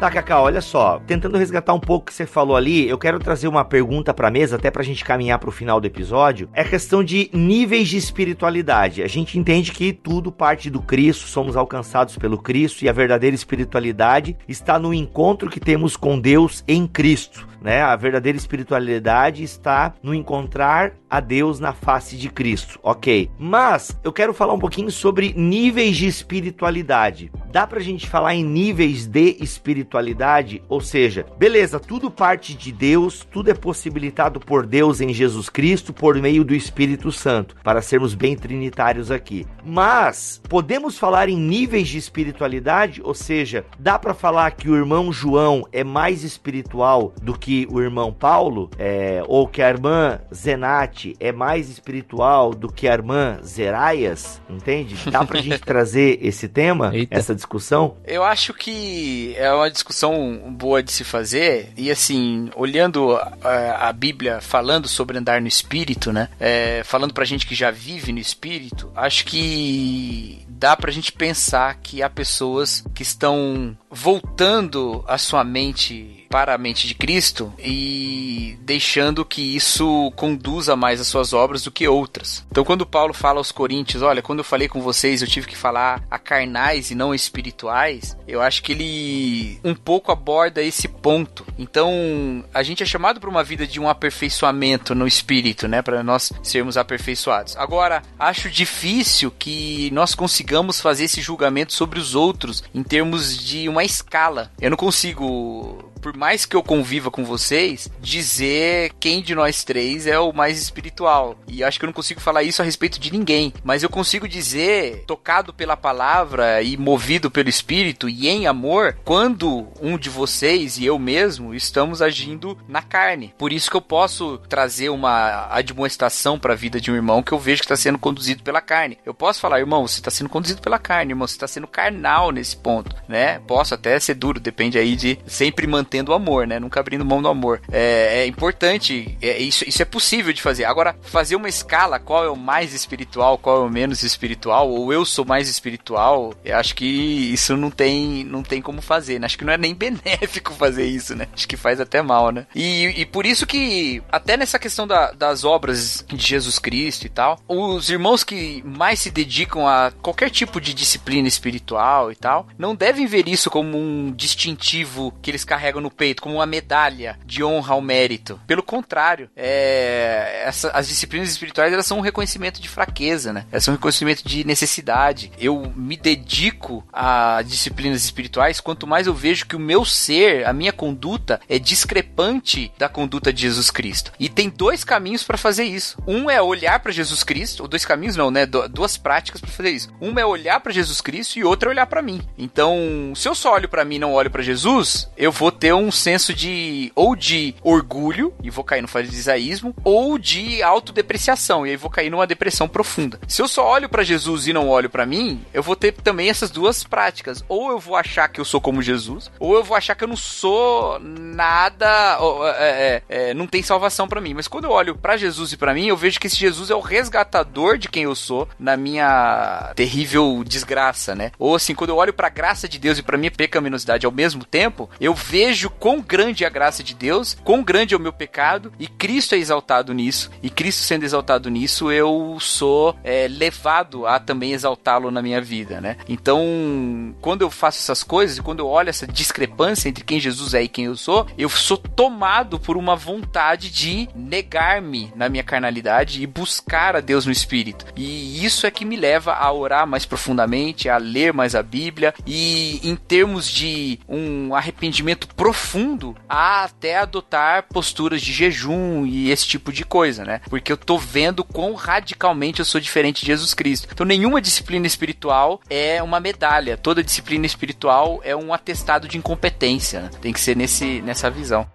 Tá, Cacau, olha só. Tentando resgatar um pouco o que você falou ali, eu quero trazer uma pergunta pra mesa, até pra gente caminhar pro final do episódio. É questão de níveis de espiritualidade. A gente entende que tudo parte do Cristo, somos alcançados pelo Cristo e a verdadeira espiritualidade está no encontro que temos com Deus em Cristo. Né? A verdadeira espiritualidade está no encontrar a Deus na face de Cristo, ok? Mas eu quero falar um pouquinho sobre níveis de espiritualidade dá pra gente falar em níveis de espiritualidade? Ou seja, beleza, tudo parte de Deus, tudo é possibilitado por Deus em Jesus Cristo por meio do Espírito Santo, para sermos bem trinitários aqui. Mas podemos falar em níveis de espiritualidade, ou seja, dá para falar que o irmão João é mais espiritual do que o irmão Paulo, é, ou que a irmã Zenate é mais espiritual do que a irmã Zeraias, entende? Dá pra gente trazer esse tema, Eita. essa discussão? Eu acho que é uma discussão boa de se fazer, e assim, olhando a, a Bíblia falando sobre andar no espírito, né? É, falando pra gente que já vive no espírito, acho que dá pra gente pensar que há pessoas que estão voltando a sua mente para a mente de Cristo e deixando que isso conduza mais as suas obras do que outras. Então, quando Paulo fala aos Coríntios, olha, quando eu falei com vocês, eu tive que falar a carnais e não a espirituais, eu acho que ele um pouco aborda esse ponto. Então, a gente é chamado para uma vida de um aperfeiçoamento no espírito, né, para nós sermos aperfeiçoados. Agora, acho difícil que nós consigamos fazer esse julgamento sobre os outros em termos de uma escala. Eu não consigo por mais que eu conviva com vocês, dizer quem de nós três é o mais espiritual. E acho que eu não consigo falar isso a respeito de ninguém, mas eu consigo dizer, tocado pela palavra e movido pelo espírito e em amor, quando um de vocês e eu mesmo estamos agindo na carne. Por isso que eu posso trazer uma admoestação para a vida de um irmão que eu vejo que está sendo conduzido pela carne. Eu posso falar, irmão, você está sendo conduzido pela carne, irmão, você está sendo carnal nesse ponto, né? Posso até ser duro, depende aí de sempre manter mantendo o amor, né? Nunca abrindo mão do amor. É, é importante, é, isso, isso é possível de fazer. Agora, fazer uma escala, qual é o mais espiritual, qual é o menos espiritual, ou eu sou mais espiritual, eu acho que isso não tem, não tem como fazer, né? Acho que não é nem benéfico fazer isso, né? Acho que faz até mal, né? E, e por isso que, até nessa questão da, das obras de Jesus Cristo e tal, os irmãos que mais se dedicam a qualquer tipo de disciplina espiritual e tal, não devem ver isso como um distintivo que eles carregam no peito, como uma medalha de honra ao mérito. Pelo contrário, é, essa, as disciplinas espirituais elas são um reconhecimento de fraqueza, né? Elas são um reconhecimento de necessidade. Eu me dedico a disciplinas espirituais quanto mais eu vejo que o meu ser, a minha conduta é discrepante da conduta de Jesus Cristo. E tem dois caminhos para fazer isso. Um é olhar para Jesus Cristo, ou dois caminhos não, né? duas práticas para fazer isso. Um é olhar para Jesus Cristo e outro é olhar para mim. Então, se eu só olho para mim e não olho para Jesus, eu vou ter um senso de ou de orgulho, e vou cair no farisaísmo, ou de autodepreciação, e aí vou cair numa depressão profunda. Se eu só olho para Jesus e não olho para mim, eu vou ter também essas duas práticas. Ou eu vou achar que eu sou como Jesus, ou eu vou achar que eu não sou nada, ou, é, é, é, não tem salvação para mim. Mas quando eu olho para Jesus e para mim, eu vejo que esse Jesus é o resgatador de quem eu sou na minha terrível desgraça, né? Ou assim, quando eu olho para a graça de Deus e para minha pecaminosidade ao mesmo tempo, eu vejo vejo quão grande é a graça de Deus, quão grande é o meu pecado, e Cristo é exaltado nisso. E Cristo sendo exaltado nisso, eu sou é, levado a também exaltá-lo na minha vida, né? Então, quando eu faço essas coisas, quando eu olho essa discrepância entre quem Jesus é e quem eu sou, eu sou tomado por uma vontade de negar-me na minha carnalidade e buscar a Deus no Espírito. E isso é que me leva a orar mais profundamente, a ler mais a Bíblia e em termos de um arrependimento profundo a até adotar posturas de jejum e esse tipo de coisa, né? Porque eu tô vendo quão radicalmente eu sou diferente de Jesus Cristo. Então, nenhuma disciplina espiritual é uma medalha. Toda disciplina espiritual é um atestado de incompetência. Né? Tem que ser nesse, nessa visão.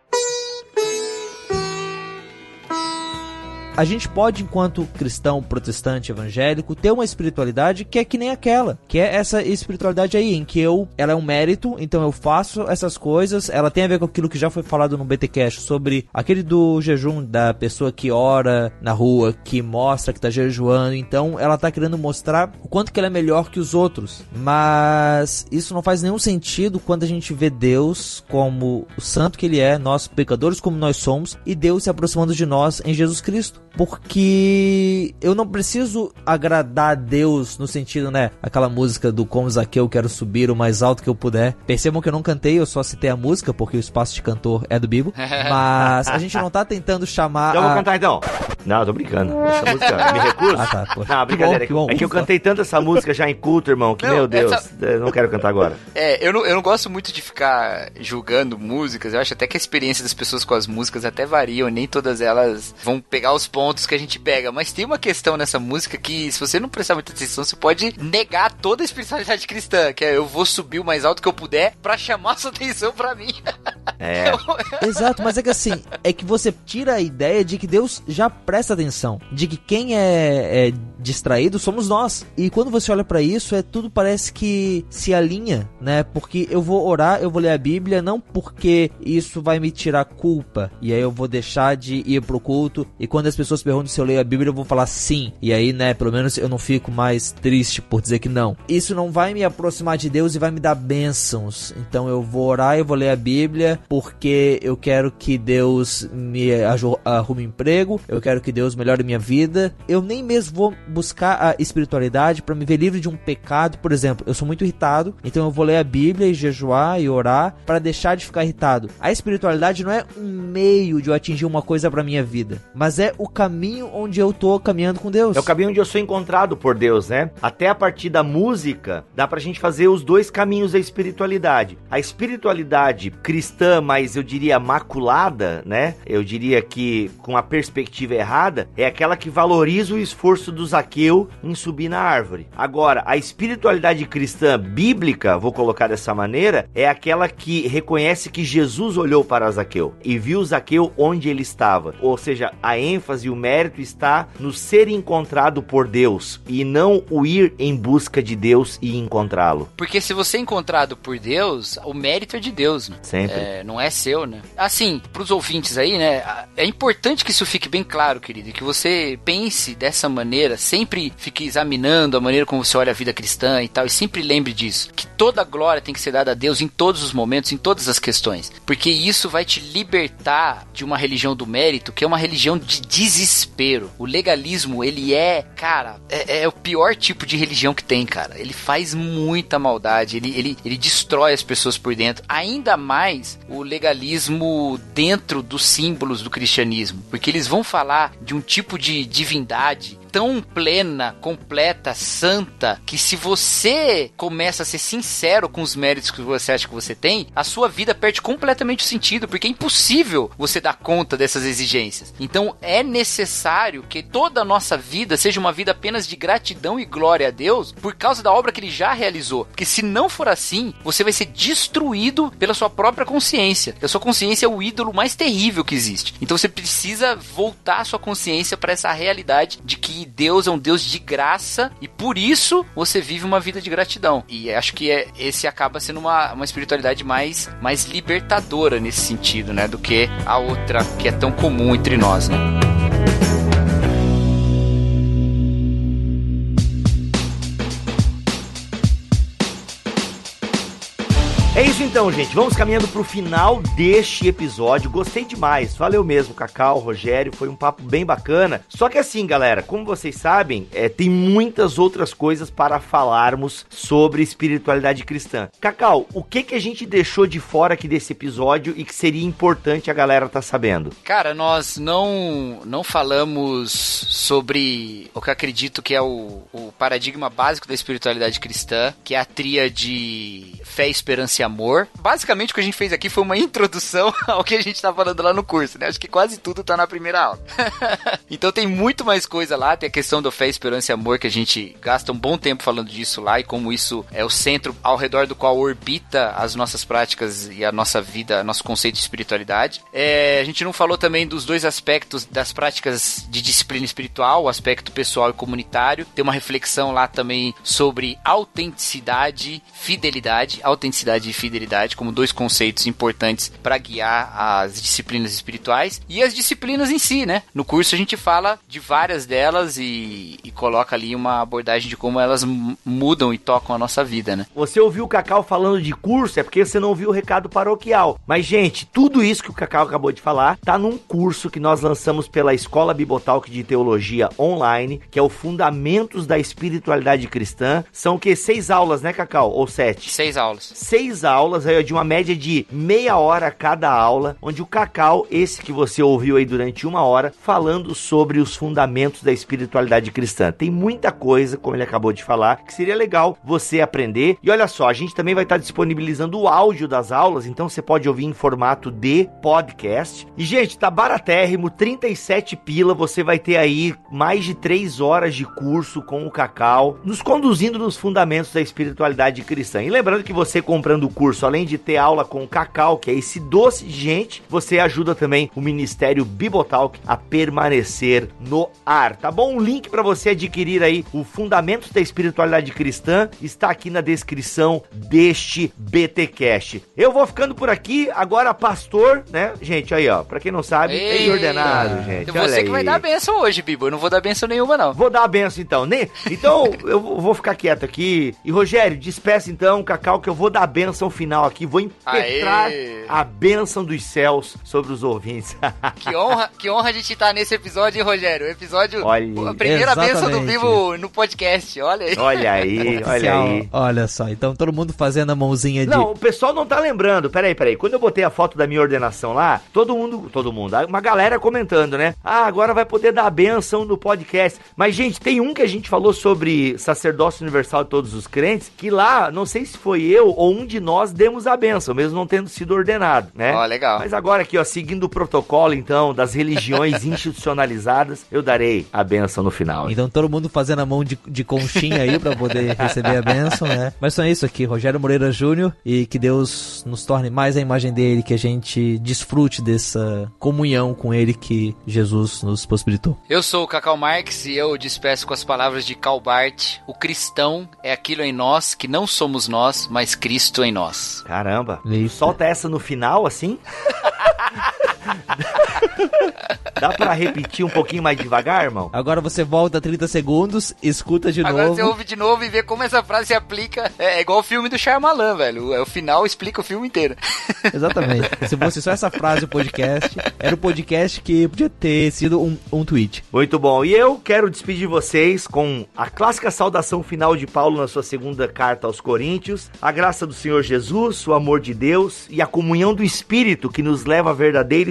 A gente pode, enquanto cristão, protestante, evangélico, ter uma espiritualidade que é que nem aquela, que é essa espiritualidade aí, em que eu, ela é um mérito, então eu faço essas coisas, ela tem a ver com aquilo que já foi falado no BTcast sobre aquele do jejum da pessoa que ora na rua, que mostra que tá jejuando, então ela tá querendo mostrar o quanto que ela é melhor que os outros, mas isso não faz nenhum sentido quando a gente vê Deus como o santo que ele é, nós pecadores como nós somos, e Deus se aproximando de nós em Jesus Cristo. Porque eu não preciso agradar a Deus no sentido, né? Aquela música do Como Zaqueu, quero subir o mais alto que eu puder. Percebam que eu não cantei, eu só citei a música, porque o espaço de cantor é do Bibo. Mas a gente não tá tentando chamar. Então eu a... vou cantar então. Não, eu tô brincando. Essa música me recuso. Ah, tá, pô. Não, brincadeira. Que bom, que bom. é que eu cantei tanto essa música já em culto, irmão, que Não, meu Deus, essa- eu não quero cantar agora. É, eu não, eu não gosto muito de ficar julgando músicas. Eu acho até que a experiência das pessoas com as músicas até variam. Nem todas elas vão pegar os pontos que a gente pega. Mas tem uma questão nessa música que, se você não prestar muita atenção, você pode negar toda a espiritualidade cristã. Que é eu vou subir o mais alto que eu puder pra chamar sua atenção pra mim. É. Exato, mas é que assim, é que você tira a ideia de que Deus já presta atenção, de que quem é, é distraído somos nós. E quando você olha pra isso, é tudo parece que se alinha, né? Porque eu vou orar, eu vou ler a Bíblia, não porque isso vai me tirar culpa, e aí eu vou deixar de ir pro culto, e quando as pessoas perguntam se eu leio a Bíblia, eu vou falar sim. E aí, né, pelo menos eu não fico mais triste por dizer que não. Isso não vai me aproximar de Deus e vai me dar bênçãos. Então eu vou orar, eu vou ler a Bíblia, porque eu quero que Deus me arrume emprego, eu quero que Deus melhore minha vida. Eu nem mesmo vou buscar a espiritualidade para me ver livre de um pecado. Por exemplo, eu sou muito irritado, então eu vou ler a Bíblia e jejuar e orar para deixar de ficar irritado. A espiritualidade não é um meio de eu atingir uma coisa para minha vida, mas é o caminho onde eu tô caminhando com Deus. É o caminho onde eu sou encontrado por Deus, né? Até a partir da música, dá pra gente fazer os dois caminhos da espiritualidade. A espiritualidade cristã, mas eu diria maculada, né? Eu diria que com a perspectiva errada, é aquela que valoriza o esforço do Zaqueu em subir na árvore. Agora, a espiritualidade cristã bíblica, vou colocar dessa maneira, é aquela que reconhece que Jesus olhou para Zaqueu e viu Zaqueu onde ele estava. Ou seja, a ênfase e o mérito está no ser encontrado por Deus e não o ir em busca de Deus e encontrá-lo. Porque se você é encontrado por Deus, o mérito é de Deus, né? Sempre. É, não é seu, né? Assim, pros ouvintes aí, né? É importante que isso fique bem claro, querido, que você pense dessa maneira, sempre fique examinando a maneira como você olha a vida cristã e tal, e sempre lembre disso, que toda a glória tem que ser dada a Deus em todos os momentos, em todas as questões, porque isso vai te libertar de uma religião do mérito, que é uma religião de desespero. O legalismo, ele é, cara, é, é o pior tipo de religião que tem, cara. Ele faz muita maldade, ele, ele, ele destrói as pessoas por dentro. Ainda mais o legalismo dentro dos símbolos do cristianismo, porque eles vão falar de um tipo de divindade tão plena, completa, santa, que se você começa a ser sincero com os méritos que você acha que você tem, a sua vida perde completamente o sentido, porque é impossível você dar conta dessas exigências. Então é necessário que toda a nossa vida seja uma vida apenas de gratidão e glória a Deus por causa da obra que ele já realizou. Porque se não for assim, você vai ser destruído pela sua própria consciência. A sua consciência é o ídolo mais terrível que existe. Então você precisa voltar a sua consciência para essa realidade de que Deus é um Deus de graça e por isso você vive uma vida de gratidão. E acho que é, esse acaba sendo uma, uma espiritualidade mais, mais libertadora nesse sentido, né? Do que a outra que é tão comum entre nós, né? É isso então, gente. Vamos caminhando pro final deste episódio. Gostei demais. Valeu mesmo, Cacau, Rogério. Foi um papo bem bacana. Só que assim, galera, como vocês sabem, é, tem muitas outras coisas para falarmos sobre espiritualidade cristã. Cacau, o que que a gente deixou de fora aqui desse episódio e que seria importante a galera tá sabendo? Cara, nós não, não falamos sobre o que eu acredito que é o, o paradigma básico da espiritualidade cristã, que é a tríade fé, esperança e amor. Basicamente, o que a gente fez aqui foi uma introdução ao que a gente tá falando lá no curso, né? Acho que quase tudo tá na primeira aula. então tem muito mais coisa lá, tem a questão do fé, esperança e amor, que a gente gasta um bom tempo falando disso lá e como isso é o centro ao redor do qual orbita as nossas práticas e a nossa vida, nosso conceito de espiritualidade. É, a gente não falou também dos dois aspectos das práticas de disciplina espiritual, o aspecto pessoal e comunitário. Tem uma reflexão lá também sobre autenticidade, fidelidade, autenticidade fidelidade como dois conceitos importantes para guiar as disciplinas espirituais e as disciplinas em si, né? No curso a gente fala de várias delas e, e coloca ali uma abordagem de como elas mudam e tocam a nossa vida, né? Você ouviu o Cacau falando de curso, é porque você não ouviu o recado paroquial. Mas, gente, tudo isso que o Cacau acabou de falar tá num curso que nós lançamos pela Escola Bibotalk de Teologia Online, que é o Fundamentos da Espiritualidade Cristã. São o que? Seis aulas, né, Cacau? Ou sete? Seis aulas. Seis aulas, aí, de uma média de meia hora cada aula, onde o Cacau, esse que você ouviu aí durante uma hora, falando sobre os fundamentos da espiritualidade cristã. Tem muita coisa, como ele acabou de falar, que seria legal você aprender. E olha só, a gente também vai estar disponibilizando o áudio das aulas, então você pode ouvir em formato de podcast. E, gente, tá baratérrimo, 37 pila, você vai ter aí mais de 3 horas de curso com o Cacau, nos conduzindo nos fundamentos da espiritualidade cristã. E lembrando que você comprando o curso, além de ter aula com o Cacau, que é esse doce de gente, você ajuda também o Ministério Bibotalk a permanecer no ar, tá bom? Um link para você adquirir aí o Fundamentos da Espiritualidade Cristã está aqui na descrição deste BTcast. Eu vou ficando por aqui, agora pastor, né? Gente, aí ó, para quem não sabe, Ei, ordenado, gente. Você que vai dar a benção hoje, Bibo. Eu não vou dar benção nenhuma não. Vou dar a benção então, nem. Então, eu vou ficar quieto aqui. E Rogério, despeça então, Cacau, que eu vou dar a benção final aqui, vou impetrar Aê. a benção dos céus sobre os ouvintes. que honra, que honra a gente estar nesse episódio, hein, Rogério? O episódio, olha, a primeira benção do Vivo no podcast, olha aí. Olha aí, olha aí. Olha só, então todo mundo fazendo a mãozinha de... Não, o pessoal não tá lembrando, peraí, peraí, quando eu botei a foto da minha ordenação lá, todo mundo, todo mundo, uma galera comentando, né? Ah, agora vai poder dar a benção no podcast. Mas, gente, tem um que a gente falou sobre sacerdócio universal de todos os crentes, que lá, não sei se foi eu ou um de nós demos a benção, mesmo não tendo sido ordenado, né? Ó, oh, legal. Mas agora aqui, ó, seguindo o protocolo, então, das religiões institucionalizadas, eu darei a benção no final. Então todo mundo fazendo a mão de, de conchinha aí para poder receber a benção, né? Mas só isso aqui, Rogério Moreira Júnior, e que Deus nos torne mais a imagem dele, que a gente desfrute dessa comunhão com ele que Jesus nos possibilitou. Eu sou o Cacau Marques e eu despeço com as palavras de Calbart: o cristão é aquilo em nós que não somos nós, mas Cristo em nós. Caramba. Eita. Solta essa no final assim? Dá pra repetir um pouquinho mais devagar, irmão? Agora você volta 30 segundos, escuta de Agora novo. Agora você ouve de novo e vê como essa frase se aplica. É, é igual o filme do Shyamalan, velho. O, o final explica o filme inteiro. Exatamente. Se fosse só essa frase o podcast, era o podcast que podia ter sido um, um tweet. Muito bom. E eu quero despedir vocês com a clássica saudação final de Paulo na sua segunda carta aos Coríntios. A graça do Senhor Jesus, o amor de Deus e a comunhão do Espírito que nos leva à verdadeira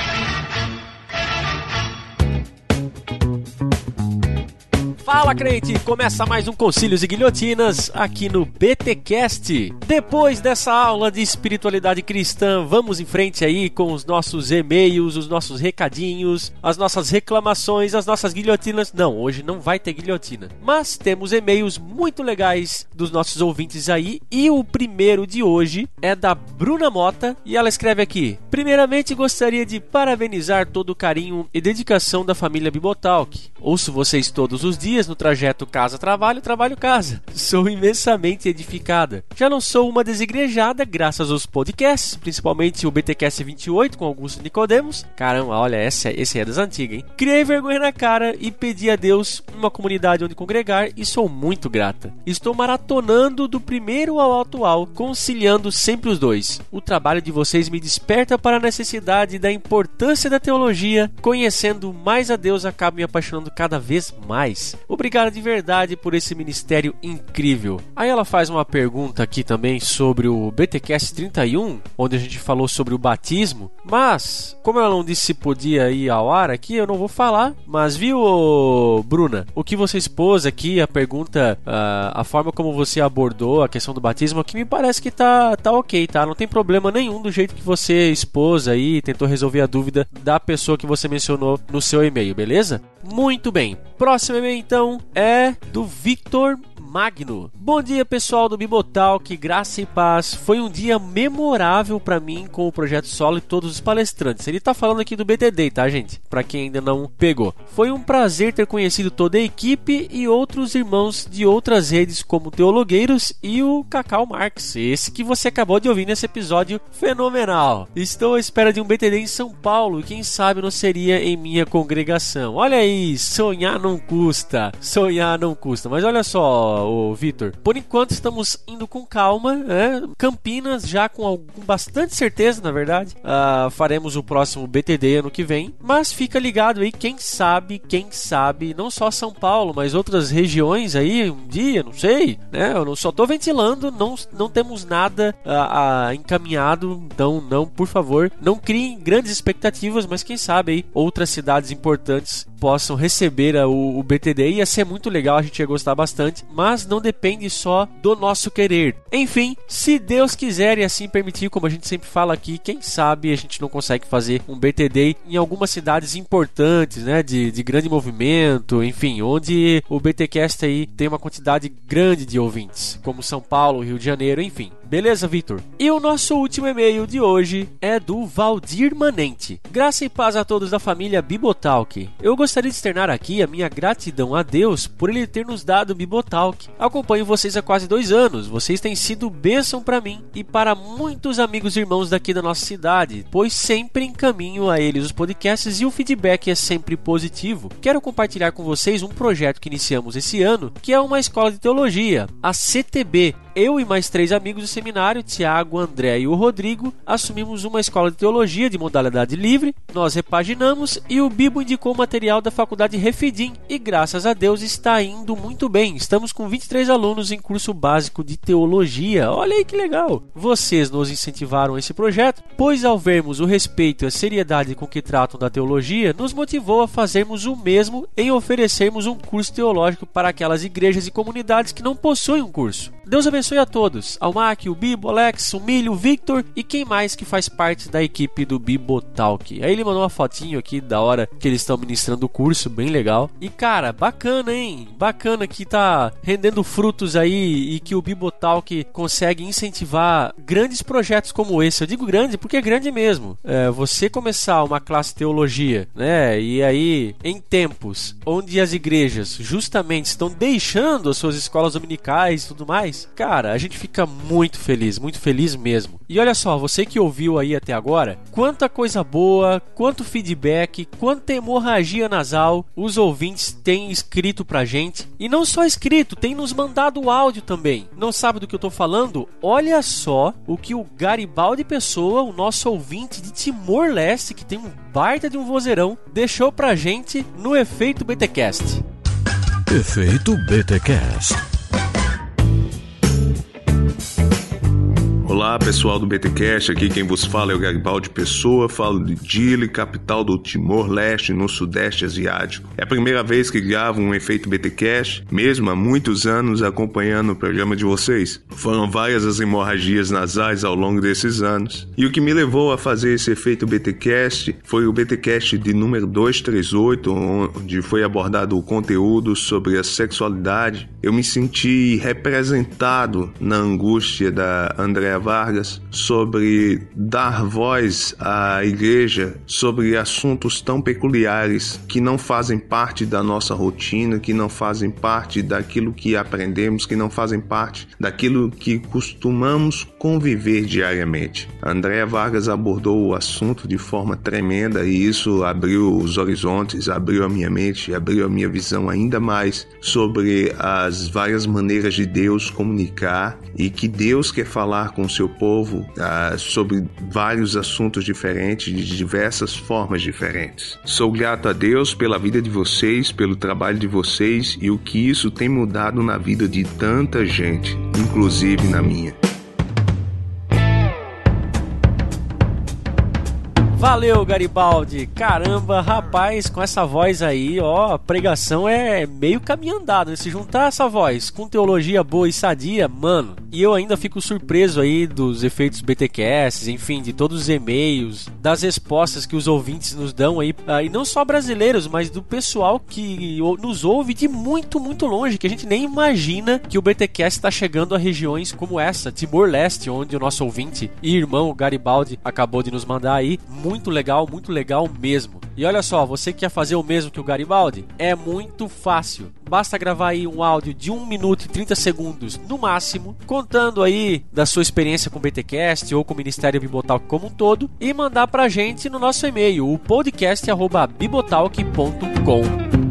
Fala crente, começa mais um Concílios e Guilhotinas aqui no BTcast. Depois dessa aula de espiritualidade cristã, vamos em frente aí com os nossos e-mails, os nossos recadinhos, as nossas reclamações, as nossas guilhotinas. Não, hoje não vai ter guilhotina, mas temos e-mails muito legais dos nossos ouvintes aí e o primeiro de hoje é da Bruna Mota e ela escreve aqui: Primeiramente gostaria de parabenizar todo o carinho e dedicação da família Bibotalk. Ouço vocês todos os dias dias no trajeto casa-trabalho, trabalho-casa. Sou imensamente edificada. Já não sou uma desigrejada graças aos podcasts, principalmente o BTcast 28 com Augusto Nicodemos. Caramba, olha, esse, esse é das antigas, hein? Criei vergonha na cara e pedi a Deus uma comunidade onde congregar e sou muito grata. Estou maratonando do primeiro ao atual, conciliando sempre os dois. O trabalho de vocês me desperta para a necessidade da importância da teologia. Conhecendo mais a Deus, acabo me apaixonando cada vez mais. Obrigado de verdade por esse ministério incrível. Aí ela faz uma pergunta aqui também sobre o BTcast 31, onde a gente falou sobre o batismo, mas como ela não disse se podia ir ao ar aqui, eu não vou falar. Mas viu, Bruna, o que você expôs aqui, a pergunta, uh, a forma como você abordou a questão do batismo, aqui me parece que tá, tá ok, tá? Não tem problema nenhum do jeito que você expôs aí, tentou resolver a dúvida da pessoa que você mencionou no seu e-mail, beleza? Muito bem. Próximo e-mail então é do Victor Magno. Bom dia, pessoal do Bibotalk, graça e paz. Foi um dia memorável para mim com o projeto solo e todos os palestrantes. Ele tá falando aqui do BTD, tá, gente? Para quem ainda não pegou. Foi um prazer ter conhecido toda a equipe e outros irmãos de outras redes como Teologueiros e o Cacau Marx, esse que você acabou de ouvir nesse episódio fenomenal. Estou à espera de um BTD em São Paulo e quem sabe não seria em minha congregação. Olha aí, sonhar não custa. Sonhar não custa. Mas olha só, o Vitor. Por enquanto estamos indo com calma, né? Campinas já com bastante certeza, na verdade. Uh, faremos o próximo BTD ano que vem. Mas fica ligado aí, quem sabe, quem sabe, não só São Paulo, mas outras regiões aí, um dia, não sei, né? Eu não, só tô ventilando, não, não temos nada uh, uh, encaminhado, então não, por favor, não criem grandes expectativas, mas quem sabe aí outras cidades importantes possam receber o, o BTD. Ia ser muito legal, a gente ia gostar bastante, mas não depende só do nosso querer. Enfim, se Deus quiser e assim permitir, como a gente sempre fala aqui, quem sabe a gente não consegue fazer um BTD em algumas cidades importantes, né, de, de grande movimento, enfim, onde o BTcast aí tem uma quantidade grande de ouvintes, como São Paulo, Rio de Janeiro, enfim. Beleza, Vitor? E o nosso último e-mail de hoje é do Valdir Manente. Graça e paz a todos da família Bibotalk. Eu gostaria de externar aqui a minha gratidão a Deus por ele ter nos dado Bibotalk. Acompanho vocês há quase dois anos. Vocês têm sido bênção para mim e para muitos amigos e irmãos daqui da nossa cidade, pois sempre encaminho a eles os podcasts e o feedback é sempre positivo. Quero compartilhar com vocês um projeto que iniciamos esse ano, que é uma escola de teologia, a CTB, eu e mais três amigos seminário, Tiago, André e o Rodrigo, assumimos uma escola de teologia de modalidade livre, nós repaginamos e o Bibo indicou material da faculdade Refidim e graças a Deus está indo muito bem. Estamos com 23 alunos em curso básico de teologia. Olha aí que legal! Vocês nos incentivaram esse projeto, pois ao vermos o respeito e a seriedade com que tratam da teologia, nos motivou a fazermos o mesmo em oferecermos um curso teológico para aquelas igrejas e comunidades que não possuem um curso. Deus abençoe a todos. Ao Mac, o Bibo, Alex, o Milho, o Victor e quem mais que faz parte da equipe do Bibotalk. Aí ele mandou uma fotinho aqui da hora que eles estão ministrando o curso, bem legal. E cara, bacana, hein? Bacana que tá rendendo frutos aí e que o Bibotalk consegue incentivar grandes projetos como esse. Eu digo grande porque é grande mesmo. É, você começar uma classe teologia, né? E aí, em tempos onde as igrejas justamente estão deixando as suas escolas dominicais e tudo mais, cara, a gente fica muito feliz, muito feliz mesmo. E olha só, você que ouviu aí até agora, quanta coisa boa, quanto feedback, quanta hemorragia nasal os ouvintes têm escrito pra gente. E não só escrito, tem nos mandado áudio também. Não sabe do que eu tô falando? Olha só o que o Garibaldi Pessoa, o nosso ouvinte de Timor-Leste, que tem um baita de um vozeirão, deixou pra gente no Efeito BTcast. Efeito BTcast. Olá pessoal do BTcast, aqui quem vos fala é o Garibaldi Pessoa, falo de Dili, capital do Timor-Leste, no Sudeste Asiático. É a primeira vez que gravo um efeito BTcast, mesmo há muitos anos acompanhando o programa de vocês. Foram várias as hemorragias nasais ao longo desses anos. E o que me levou a fazer esse efeito BTcast foi o BTcast de número 238, onde foi abordado o conteúdo sobre a sexualidade. Eu me senti representado na angústia da Andrea Vargas sobre dar voz à igreja sobre assuntos tão peculiares que não fazem parte da nossa rotina, que não fazem parte daquilo que aprendemos, que não fazem parte daquilo que costumamos conviver diariamente. Andréa Vargas abordou o assunto de forma tremenda e isso abriu os horizontes, abriu a minha mente, abriu a minha visão ainda mais sobre as várias maneiras de Deus comunicar e que Deus quer falar com seu povo ah, sobre vários assuntos diferentes, de diversas formas diferentes. Sou grato a Deus pela vida de vocês, pelo trabalho de vocês e o que isso tem mudado na vida de tanta gente, inclusive na minha. Valeu, Garibaldi. Caramba, rapaz, com essa voz aí, ó, a pregação é meio caminho andado. Né? Se juntar essa voz com teologia boa e sadia, mano. E eu ainda fico surpreso aí dos efeitos BTQS, enfim, de todos os e-mails, das respostas que os ouvintes nos dão aí, e não só brasileiros, mas do pessoal que nos ouve de muito, muito longe, que a gente nem imagina que o BTQS está chegando a regiões como essa, Timor-Leste, onde o nosso ouvinte e irmão Garibaldi acabou de nos mandar aí muito legal, muito legal mesmo. E olha só, você que quer fazer o mesmo que o Garibaldi? É muito fácil. Basta gravar aí um áudio de 1 minuto e 30 segundos no máximo, contando aí da sua experiência com o BTcast ou com o Ministério Bibotalk como um todo e mandar pra gente no nosso e-mail, o podcast@bibotalk.com.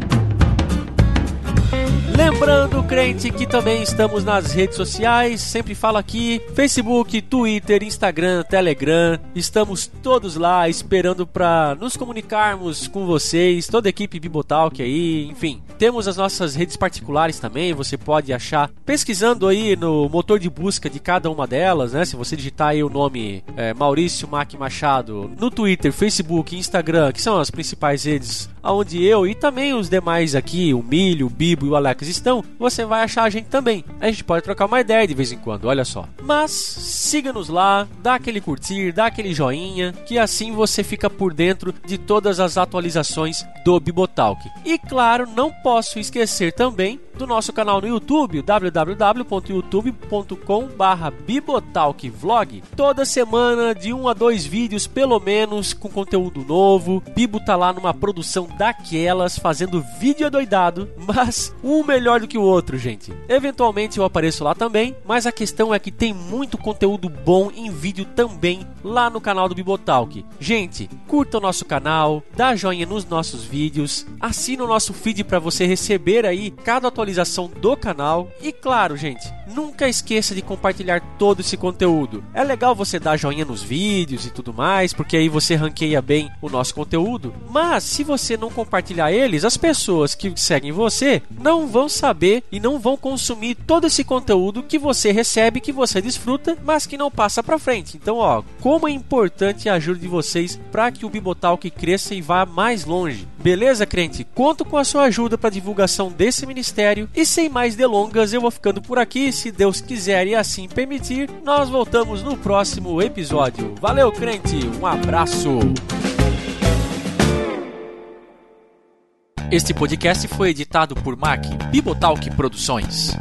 Lembrando, crente, que também estamos nas redes sociais, sempre falo aqui, Facebook, Twitter, Instagram, Telegram, estamos todos lá esperando para nos comunicarmos com vocês, toda a equipe Bibotalk aí, enfim. Temos as nossas redes particulares também, você pode achar pesquisando aí no motor de busca de cada uma delas, né? Se você digitar aí o nome é, Maurício Mac Machado no Twitter, Facebook, Instagram, que são as principais redes onde eu e também os demais aqui, o Milho, o Bibo e o Alex estão, você vai achar a gente também. A gente pode trocar uma ideia de vez em quando, olha só. Mas siga-nos lá, dá aquele curtir, dá aquele joinha, que assim você fica por dentro de todas as atualizações do Bibotalk. E claro, não posso esquecer também do nosso canal no YouTube, www.youtube.com/bibotalkvlog. Toda semana de um a dois vídeos pelo menos com conteúdo novo. Bibo tá lá numa produção daquelas fazendo vídeo adoidado, mas um melhor do que o outro, gente. Eventualmente eu apareço lá também, mas a questão é que tem muito conteúdo bom em vídeo também lá no canal do Bibotalk. Gente, curta o nosso canal, dá joinha nos nossos vídeos, assina o nosso feed para você receber aí cada atualização do canal e claro, gente, nunca esqueça de compartilhar todo esse conteúdo. É legal você dar joinha nos vídeos e tudo mais, porque aí você ranqueia bem o nosso conteúdo, mas se você não compartilhar eles, as pessoas que seguem você não vão saber e não vão consumir todo esse conteúdo que você recebe, que você desfruta, mas que não passa para frente. Então, ó, como é importante a ajuda de vocês para que o Bibotalk cresça e vá mais longe. Beleza, crente? Conto com a sua ajuda para divulgação desse ministério e sem mais delongas, eu vou ficando por aqui. Se Deus quiser e assim permitir, nós voltamos no próximo episódio. Valeu, crente. Um abraço. Este podcast foi editado por Mac Bibotalk Produções.